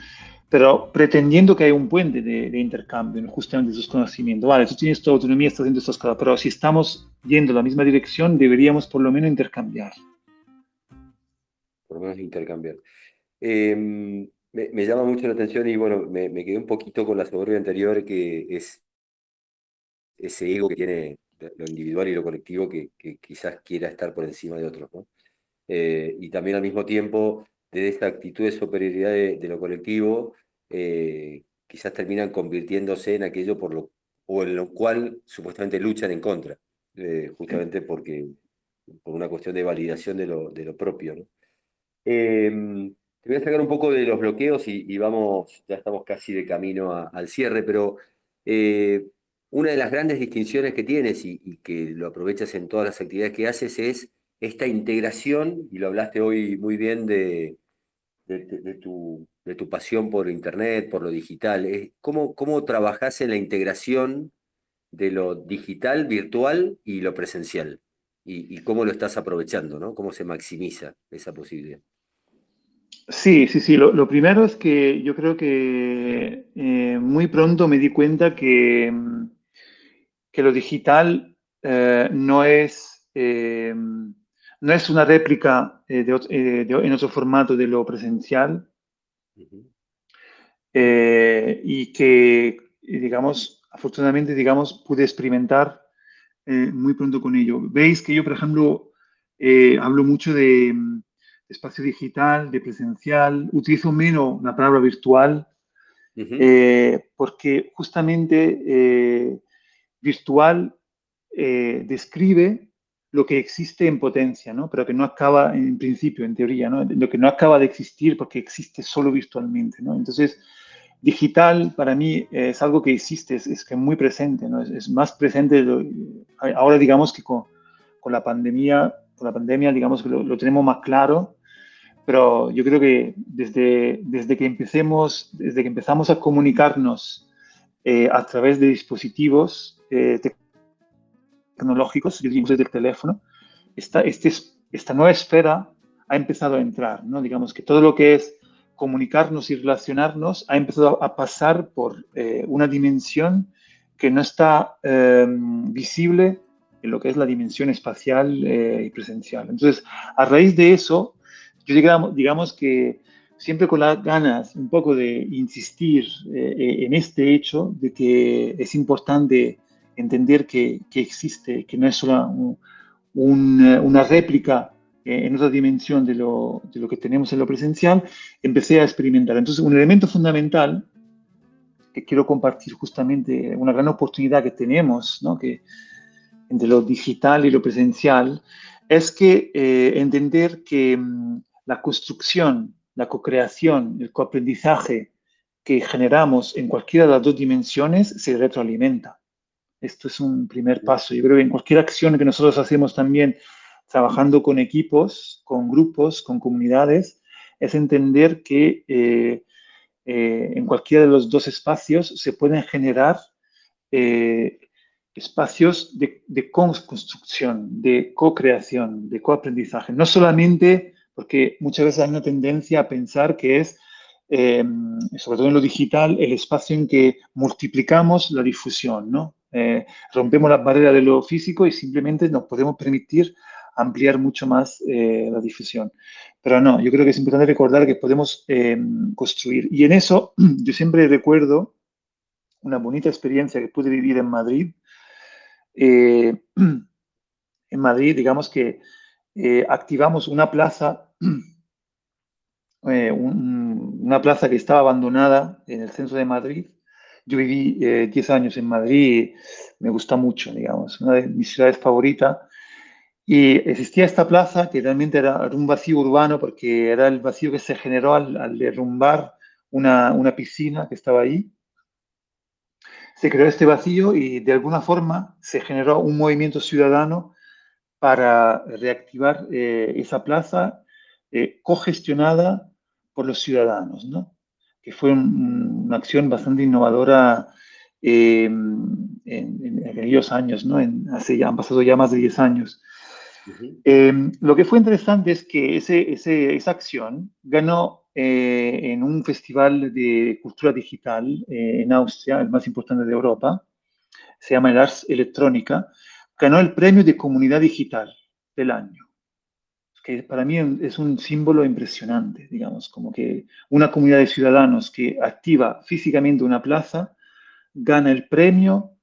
pero pretendiendo que hay un puente de, intercambio, justamente de sus conocimientos. Vale, tú tienes tu autonomía, estás haciendo estas cosas, pero si estamos yendo en la misma dirección, deberíamos por lo menos intercambiar. Por lo menos intercambiar. Em, me, llama mucho la atención y bueno, me, me quedé un poquito con la soberbia anterior, que es ese ego que tiene lo individual y lo colectivo que, quizás quiera estar por encima de otros. ¿no? Eh, y también al mismo tiempo, de esta actitud de superioridad de, lo colectivo, eh, quizás terminan convirtiéndose en aquello por lo, o en lo cual supuestamente luchan en contra, eh, justamente porque por una cuestión de validación de lo, de lo propio. ¿no? Em, te voy a sacar un poco de los bloqueos y, vamos, ya estamos casi de camino al cierre, pero una de las grandes distinciones que tienes y, que lo aprovechas en todas las actividades que haces es esta integración, y lo hablaste hoy muy bien de, de, tu, pasión por Internet, por lo digital. ¿Cómo, ¿Cómo trabajas en la integración de lo digital, virtual y lo presencial? Y, cómo lo estás aprovechando, ¿no? ¿Cómo se maximiza esa posibilidad? Sí, sí, sí. Lo, primero es que yo creo que eh, muy pronto me di cuenta que mm, que lo digital eh, no, es, eh, no es una réplica eh, en otro formato de lo presencial. Y que, digamos, afortunadamente, digamos, pude experimentar muy pronto con ello. Veis que yo, por ejemplo, hablo mucho de, espacio digital, de presencial, utilizo menos la palabra virtual, porque justamente virtual eh, describe lo que existe en potencia, ¿no? pero que no acaba en principio, en teoría, ¿no? lo que no acaba de existir porque existe solo virtualmente. ¿no? Entonces, digital para mí es algo que existe, es, que muy presente, ¿no? es, más presente ahora digamos que con, con, la pandemia, con la pandemia digamos que lo, tenemos más claro, pero yo creo que desde, desde que empecemos, desde que empezamos a comunicarnos eh, a través de dispositivos, eh, tecnológicos, desde el teléfono, esta, este, esta nueva esfera ha empezado a entrar, ¿no? Digamos que todo lo que es comunicarnos y relacionarnos ha empezado a pasar por eh, una dimensión que no está em, visible en lo que es la dimensión espacial y presencial. Entonces, a raíz de eso, yo digamos, digamos que siempre con las ganas un poco de insistir en este hecho de que es importante entender que, que existe, que no es solo una réplica eh, en otra dimensión de lo, de lo, que tenemos en lo presencial, empecé a experimentar. Entonces, un elemento fundamental que quiero compartir justamente, una gran oportunidad que tenemos, ¿no? que entre lo digital y lo presencial, es que eh, entender que mm, la construcción, la co-creación, el coaprendizaje que generamos en cualquiera de las dos dimensiones se retroalimenta. Esto es un primer paso. Yo creo que en cualquier acción que nosotros hacemos también trabajando con equipos, con grupos, con comunidades, es entender que eh, eh, en cualquiera de los dos espacios se pueden generar eh, espacios de, de construcción, de co-creación, de co-aprendizaje. No solamente porque muchas veces hay una tendencia a pensar que es, sobre todo en lo digital, el espacio en que multiplicamos la difusión, ¿no? Rompemos las barreras de lo físico y simplemente nos podemos permitir ampliar mucho más eh, la difusión. Pero no, yo creo que es importante recordar que podemos eh, construir. Y en eso yo siempre recuerdo una bonita experiencia que pude vivir en Madrid. Eh, en Madrid, digamos que activamos una plaza, una plaza que estaba abandonada en el centro de Madrid. Yo viví 10 años en Madrid, me gusta mucho, digamos, una de mis ciudades favoritas. Y existía esta plaza que realmente era un vacío urbano porque era el vacío que se generó al, derrumbar una, una, piscina que estaba ahí. Se creó este vacío y de alguna forma se generó un movimiento ciudadano para reactivar eh, esa plaza eh, cogestionada por los ciudadanos, ¿no? Que fue una acción bastante innovadora eh, en, en, aquellos años, ¿no? En, hace ya, han pasado ya más de 10 años. Em, lo que fue interesante es que ese, esa acción ganó eh, en un festival de cultura digital eh, en Austria, el más importante de Europa, se llama el Ars Electrónica, ganó el premio de comunidad digital del año, que para mí es un símbolo impresionante, digamos, como que una comunidad de ciudadanos que activa físicamente una plaza gana el premio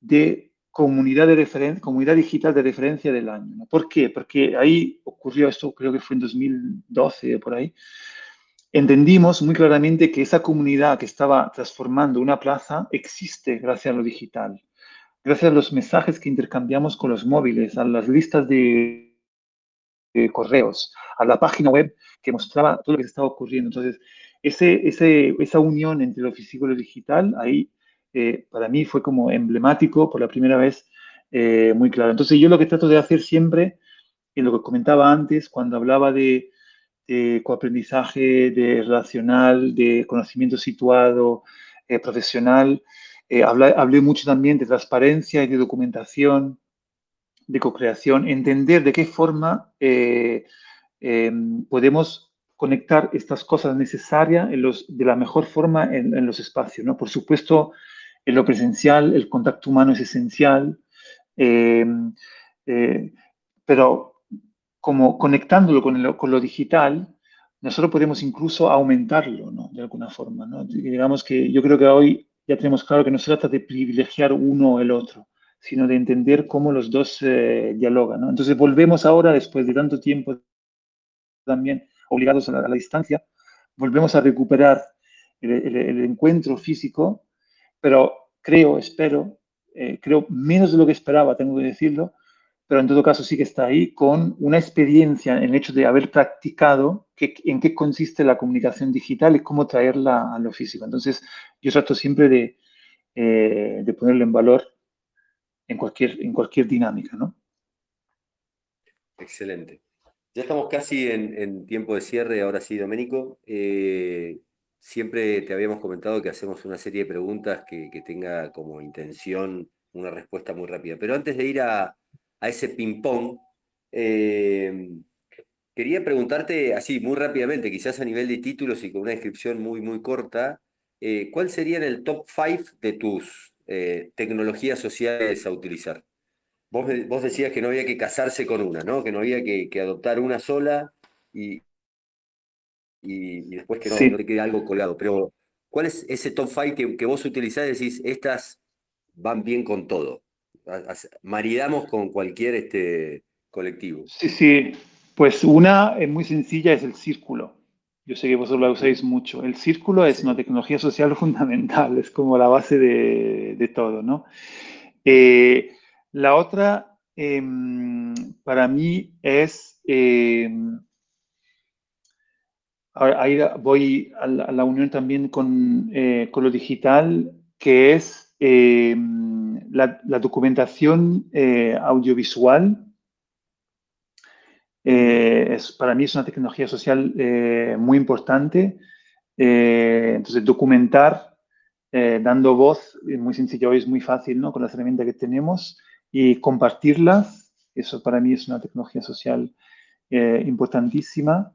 de comunidad, de comunidad digital de referencia del año. ¿Por qué? Porque ahí ocurrió esto, creo que fue en 2012, por ahí. Entendimos muy claramente que esa comunidad que estaba transformando una plaza existe gracias a lo digital, gracias a los mensajes que intercambiamos con los móviles, a las listas de, de correos, a la página web que mostraba todo lo que estaba ocurriendo. Entonces, ese, ese, esa unión entre lo físico y lo digital, ahí para mí fue como emblemático por la primera vez, eh, muy claro. Entonces yo lo que trato de hacer siempre, en lo que comentaba antes, cuando hablaba de, coaprendizaje, de relacional, de conocimiento situado, eh, profesional, eh, hablé, mucho también de transparencia y de documentación, de co-creación, entender de qué forma podemos conectar estas cosas necesarias en los, de la mejor forma en, los espacios. ¿no? Por supuesto, en lo presencial el contacto humano es esencial, eh, eh, pero como conectándolo con lo, con lo, digital, nosotros podemos incluso aumentarlo, ¿no? De alguna forma, ¿no? Digamos que yo creo que hoy ya tenemos claro que no se trata de privilegiar uno o el otro, sino de entender cómo los dos eh, dialogan. Entonces volvemos ahora, después de tanto tiempo también obligados a la, distancia, volvemos a recuperar el encuentro físico pero creo, espero, eh, creo menos de lo que esperaba, tengo que decirlo, pero en todo caso sí que está ahí con una experiencia en el hecho de haber practicado que, en qué consiste la comunicación digital y cómo traerla a lo físico. Entonces, yo trato siempre de, eh, de ponerlo en valor en cualquier, en cualquier dinámica, ¿no? Excelente. Ya estamos casi en, tiempo de cierre, ahora sí, Doménico. Eh, siempre te habíamos comentado que hacemos una serie de preguntas que, tenga como intención una respuesta muy rápida. Pero antes de ir a, ese ping-pong, eh, quería preguntarte así, muy rápidamente, quizás a nivel de títulos y con una descripción muy, muy corta, eh, ¿cuál sería el top 5 de tus eh, tecnologías sociales a utilizar? vos, decías que no había que casarse con una, ¿no? Que no había que, adoptar una sola y, y, después que no, no, te quede algo colgado. Pero, ¿cuál es ese top 5 que, vos utilizás y decís, estas van bien con todo? Maridamos con cualquier este, colectivo. Sí, sí. Pues una es muy sencilla, es el círculo. Yo sé que vosotros la usáis mucho. El círculo es una tecnología social fundamental, es como la base de, todo, ¿no? Eh, la otra, em, para mí, es... Em, ahí voy a la, unión también con, eh, con, lo digital, que es em, la, documentación eh, audiovisual. Eh, es, para mí es una tecnología social muy importante. entonces, documentar dando voz, muy sencillo, hoy es muy fácil, ¿no? Con las herramientas que tenemos y compartirlas. Eso para mí es una tecnología social eh, importantísima.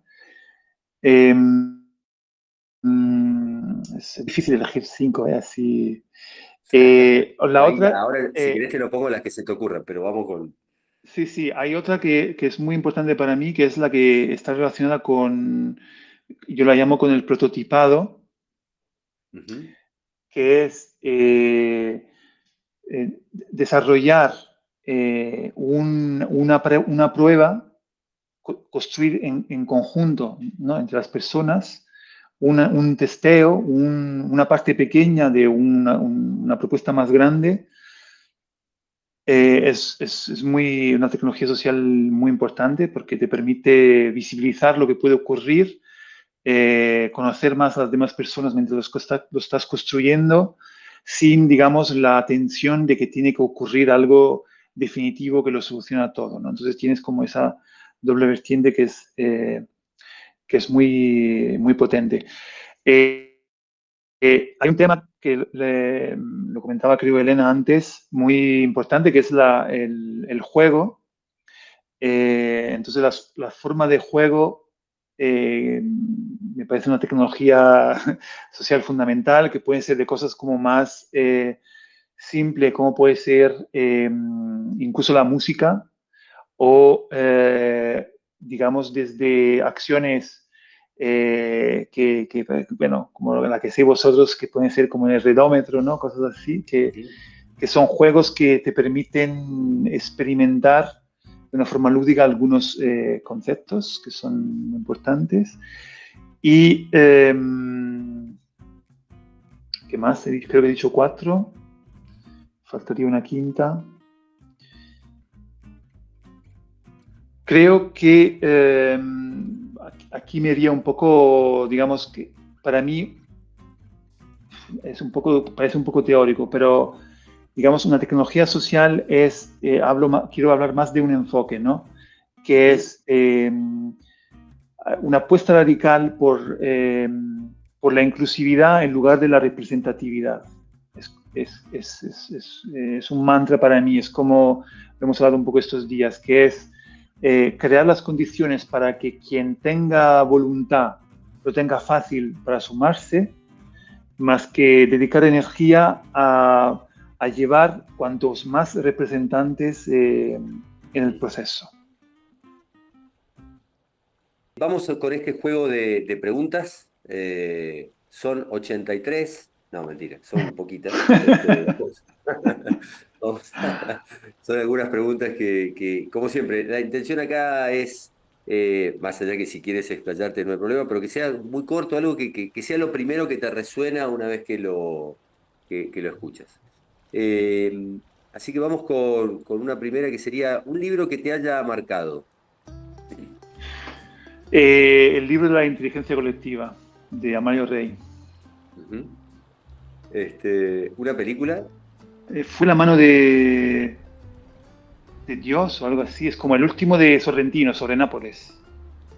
Em, mm, es difícil elegir cinco, ¿eh? así. Eh, la otra, ahora, si querés, te lo pongo las que se te ocurran, pero vamos con. Sí, sí, hay otra que, que, es muy importante para mí, que es la que está relacionada con, yo la llamo con el prototipado, que es desarrollar eh, una, una, prueba, construir en, conjunto ¿no? entre las personas un testeo, una parte pequeña de una, propuesta más grande, eh, es, es, muy, una tecnología social muy importante porque te permite visibilizar lo que puede ocurrir, eh, conocer más a las demás personas mientras lo, estás construyendo, sin, digamos, la tensión de que tiene que ocurrir algo definitivo que lo soluciona todo, ¿no? Entonces tienes como esa doble vertiente que es, eh, que es muy, muy potente. Eh, eh, hay un tema que lo comentaba creo Elena antes, muy importante, que es el, juego. entonces la, la, forma de juego me parece una tecnología social fundamental que puede ser de cosas como más simple como puede ser incluso la música o, eh, digamos, desde acciones eh, que, bueno, como la que hacéis vosotros, que pueden ser como en el redómetro, ¿no? Cosas así, que, que son juegos que te permiten experimentar de una forma lúdica algunos eh, conceptos que son importantes. Y, em, ¿qué más? Creo que he dicho cuatro faltaría una quinta. Creo que em, aquí me iría un poco, digamos que para mí es un poco, parece un poco teórico, pero digamos una tecnología social es, eh, hablo, quiero hablar más de un enfoque, ¿no? Que es em, una apuesta radical por, em, por la inclusividad en lugar de la representatividad es, es, es, es, un mantra para mí, es como hemos hablado un poco estos días, que es eh, crear las condiciones para que quien tenga voluntad lo tenga fácil para sumarse, más que dedicar energía a, a llevar cuantos más representantes eh, en el proceso. Vamos con este juego de, de preguntas. Eh, son 83, no, mentira, son poquitas. son algunas preguntas que, como siempre, la intención acá es, eh, más allá que si quieres explayarte no hay problema, pero que sea muy corto, algo que, sea lo primero que te resuena una vez que lo, lo escuchas. Eh, así que vamos con, una primera que sería un libro que te haya marcado. Eh, el libro de la inteligencia colectiva de Amario Rey. Este, ¿Una película? Eh, fue la mano de, de Dios o algo así. Es como el último de Sorrentino, sobre Nápoles.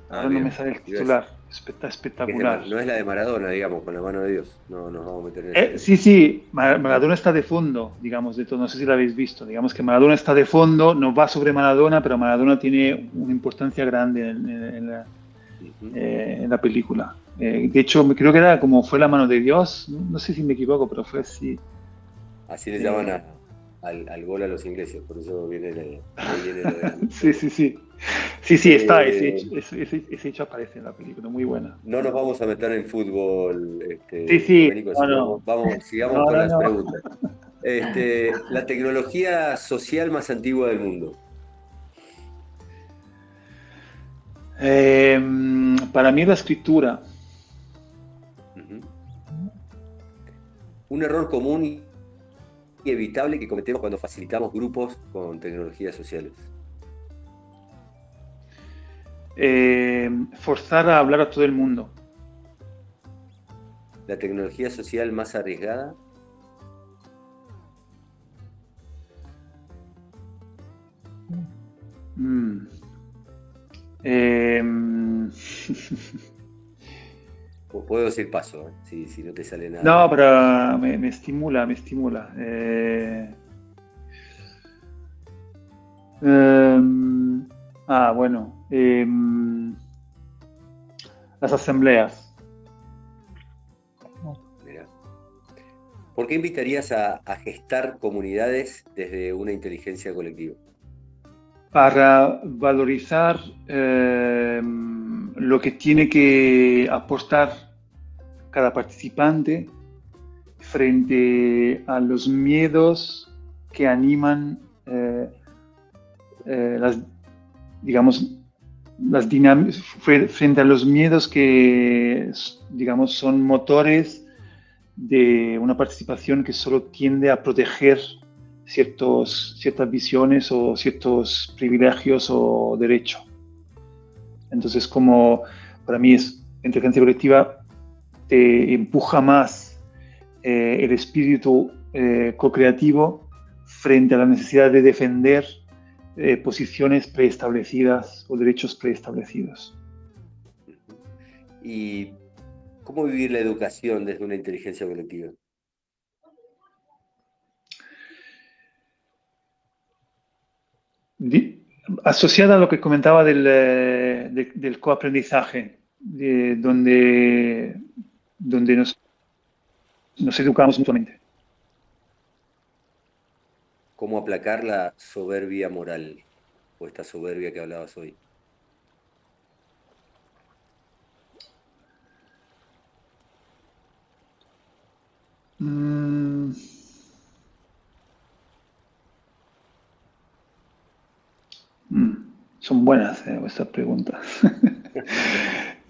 Ah, Ahora no me sale el titular. Está espectacular. no es la de Maradona, digamos, con la mano de Dios. No nos vamos a meter en eh, Sí, sí, Maradona está de fondo, digamos, de todo. No sé si lo habéis visto. Digamos que Maradona está de fondo, no va sobre Maradona, pero Maradona tiene una importancia grande en, la, eh, en la película. Eh, de hecho, creo que era como fue la mano de Dios, no, sé si me equivoco, pero fue así. Así le llaman a, al, gol a los ingleses, por eso viene, viene Sí, sí, sí. Sí, sí, está, eh, ese, hecho, aparece en la película, muy buena. No nos vamos a meter en fútbol. Este, sí, sí. Vamos, sigamos con las preguntas. Este, la tecnología social más antigua del mundo. Em, para mí la escritura. Un error común evitable que cometemos cuando facilitamos grupos con tecnologías sociales. Em, forzar a hablar a todo el mundo. La tecnología social más arriesgada. Mm. Em, puedo decir paso, ¿eh? si, no te sale nada. No, pero me, estimula, me estimula. Eh, em, ah, bueno. Em, las asambleas. ¿Por qué invitarías a gestar comunidades desde una inteligencia colectiva? para valorizar eh, lo que tiene que aportar cada participante frente a los miedos que animan eh, eh, las, digamos, las dinámicas, frente a los miedos que, digamos, son motores de una participación que solo tiende a proteger ciertos, ciertas visiones o ciertos privilegios o derechos. Entonces, como para mí es inteligencia colectiva, te empuja más eh, el espíritu eh, co-creativo frente a la necesidad de defender eh, posiciones preestablecidas o derechos preestablecidos. ¿Y cómo vivir la educación desde una inteligencia colectiva? Asociada a lo que comentaba del, eh, del coaprendizaje, donde, donde nos, nos educamos mutuamente. ¿Cómo aplacar la soberbia moral o esta soberbia que hablabas hoy? Mm. Son buenas eh, vuestras preguntas.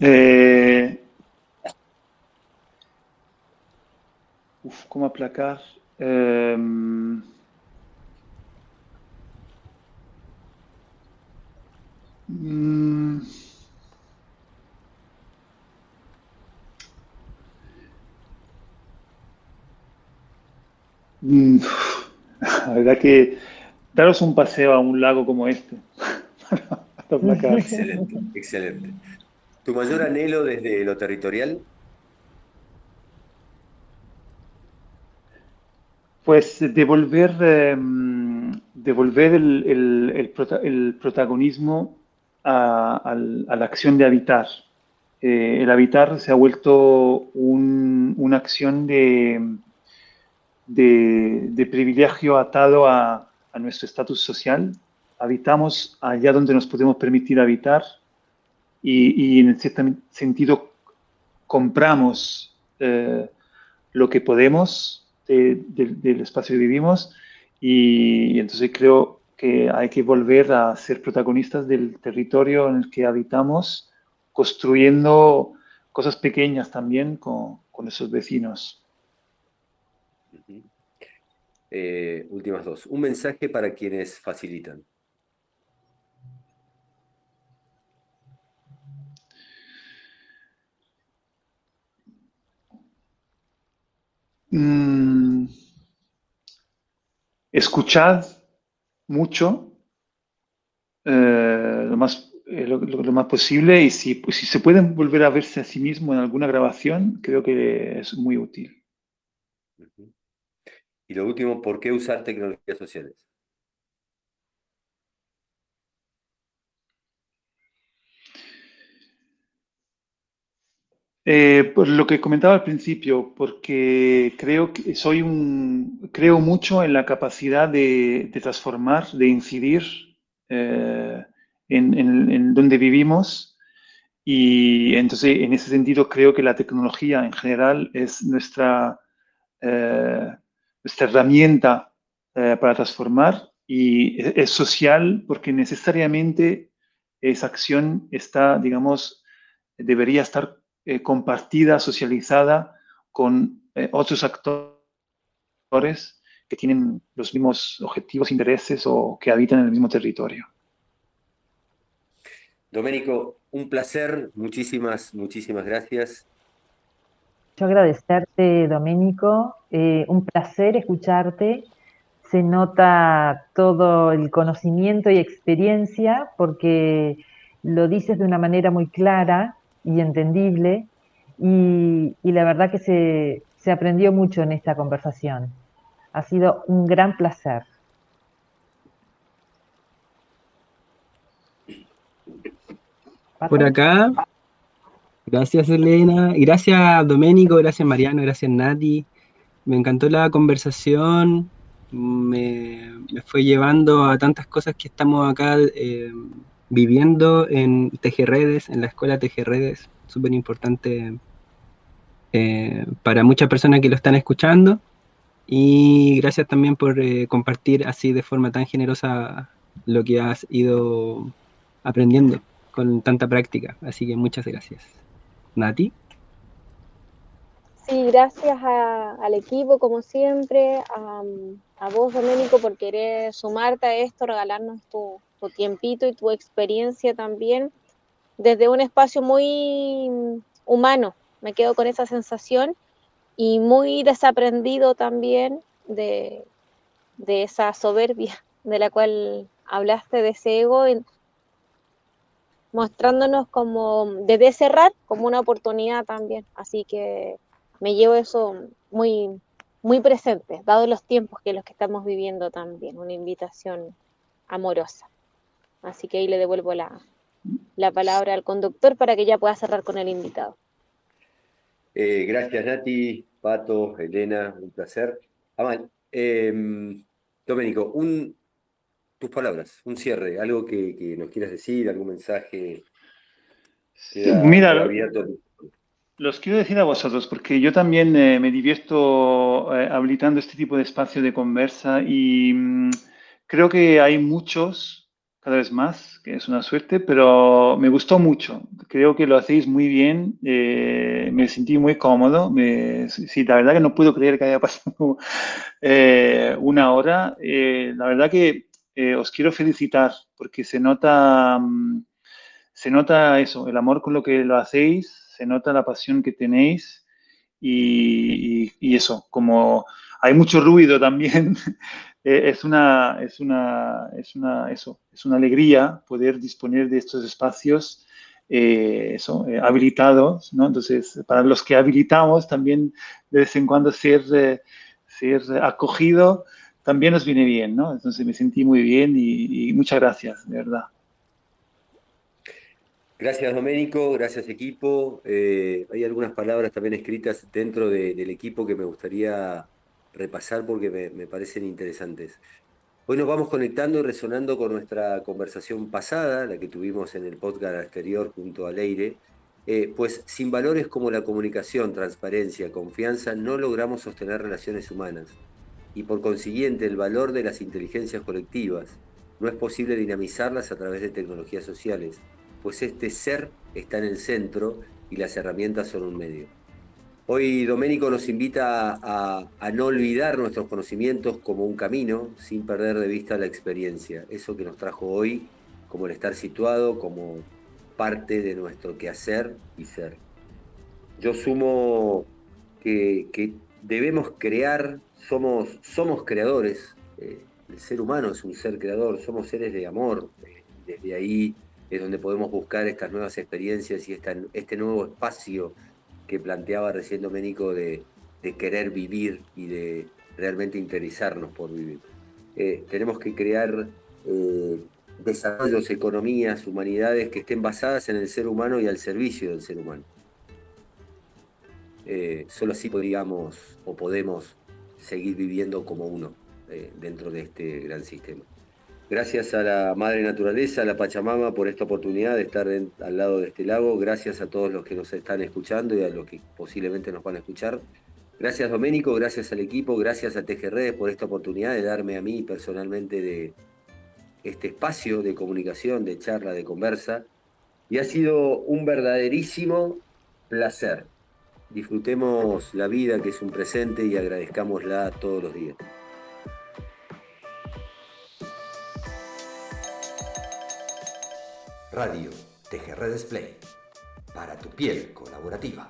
Eh, ¿Cómo aplacar? Em, mm, la verdad que daros un paseo a un lago como este. excelente, excelente. ¿Tu mayor anhelo desde lo territorial? Pues devolver, em, devolver el, protagonismo a, la acción de habitar. Eh, el habitar se ha vuelto una acción de, de privilegio atado a, a nuestro estatus social, habitamos allá donde nos podemos permitir habitar y, en cierto sentido compramos eh, lo que podemos del espacio que vivimos y, entonces creo que hay que volver a ser protagonistas del territorio en el que habitamos, construyendo cosas pequeñas también con, con esos vecinos. Eh, últimas dos. Un mensaje para quienes facilitan. Mm, escuchad mucho, eh, lo, más, eh, lo, más posible y si, si se pueden volver a verse a sí mismo en alguna grabación, creo que es muy útil. Y lo último, ¿por qué usar tecnologías sociales? Eh, por lo que comentaba al principio, porque creo que soy un, creo mucho en la capacidad de, transformar, de incidir eh, en, en, donde vivimos. Y entonces, en ese sentido, creo que la tecnología en general es nuestra, eh, nuestra herramienta para transformar y es social porque necesariamente esa acción está, digamos, debería estar eh, compartida, socializada con eh, otros actores que tienen los mismos objetivos, intereses o que habitan en el mismo territorio. Doménico, un placer, muchísimas, muchísimas gracias. Yo agradecerte, Doménico, eh, un placer escucharte. Se nota todo el conocimiento y experiencia porque lo dices de una manera muy clara y entendible y, la verdad que se, se aprendió mucho en esta conversación. Ha sido un gran placer. Por acá, gracias Elena, gracias Doménico, gracias Mariano, gracias Nati. Me encantó la conversación, me, me fue llevando a tantas cosas que estamos acá eh, viviendo en Tejerredes, en la escuela Tejerredes, súper importante eh, para muchas personas que lo están escuchando. Y gracias también por eh, compartir así de forma tan generosa lo que has ido aprendiendo con tanta práctica. Así que muchas gracias. Nati. Sí, gracias al equipo, como siempre, a, vos, Doménico, por querer sumarte a esto, regalarnos tu, tiempito y tu experiencia también desde un espacio muy humano. Me quedo con esa sensación y muy desaprendido también de, esa soberbia de la cual hablaste, de ese ego, mostrándonos como de cerrar como una oportunidad también. Así que me llevo eso muy, muy presente, dado los tiempos que los que estamos viviendo también, una invitación amorosa. Así que ahí le devuelvo la, palabra al conductor para que ya pueda cerrar con el invitado. Eh, gracias, Nati, Pato, Elena, un placer. Amal, em, Domenico, un, tus palabras, un cierre, algo que, nos quieras decir, algún mensaje. Mira, los quiero decir a vosotros porque yo también eh, me divierto eh, habilitando este tipo de espacio de conversa y mm, creo que hay muchos cada vez más, que es una suerte, pero me gustó mucho. Creo que lo hacéis muy bien, eh, me sentí muy cómodo. Me, sí, la verdad que no puedo creer que haya pasado una hora. La verdad que os quiero felicitar porque se nota, mm, se nota eso, el amor con lo que lo hacéis, se nota la pasión que tenéis y, y eso, como hay mucho ruido también. Eh, es una, es una, es una, eso, es una alegría poder disponer de estos espacios eh, eso, eh, habilitados, ¿no? Entonces, para los que habilitamos, también de vez en cuando ser, ser acogido también nos viene bien, ¿no? Entonces me sentí muy bien y, muchas gracias, de verdad. Gracias, Doménico, gracias, equipo. hay algunas palabras también escritas dentro del equipo que me gustaría repasar porque me, parecen interesantes. Hoy nos vamos conectando y resonando con nuestra conversación pasada, la que tuvimos en el podcast exterior junto a Leire, eh, pues sin valores como la comunicación, transparencia, confianza, no logramos sostener relaciones humanas. Y por consiguiente, el valor de las inteligencias colectivas no es posible dinamizarlas a través de tecnologías sociales, pues este ser está en el centro y las herramientas son un medio. Hoy Doménico nos invita a, no olvidar nuestros conocimientos como un camino sin perder de vista la experiencia, eso que nos trajo hoy como el estar situado, como parte de nuestro quehacer y ser. Yo sumo que, debemos crear, somos, somos creadores, eh, el ser humano es un ser creador, somos seres de amor, eh, desde ahí es donde podemos buscar estas nuevas experiencias y este nuevo espacio que planteaba recién Domenico de, querer vivir y de realmente interesarnos por vivir. Eh, tenemos que crear desarrollos, economías, humanidades que estén basadas en el ser humano y al servicio del ser humano. Solo así podríamos o podemos seguir viviendo como uno eh, dentro de este gran sistema. Gracias a la Madre Naturaleza, a la Pachamama, por esta oportunidad de estar al lado de este lago. Gracias a todos los que nos están escuchando y a los que posiblemente nos van a escuchar. Gracias Doménico, gracias al equipo, gracias a TGR por esta oportunidad de darme a mí personalmente de este espacio de comunicación, de charla, de conversa. Y ha sido un verdaderísimo placer. Disfrutemos la vida que es un presente y agradezcámosla todos los días. Radio TGR Display. Para tu piel colaborativa.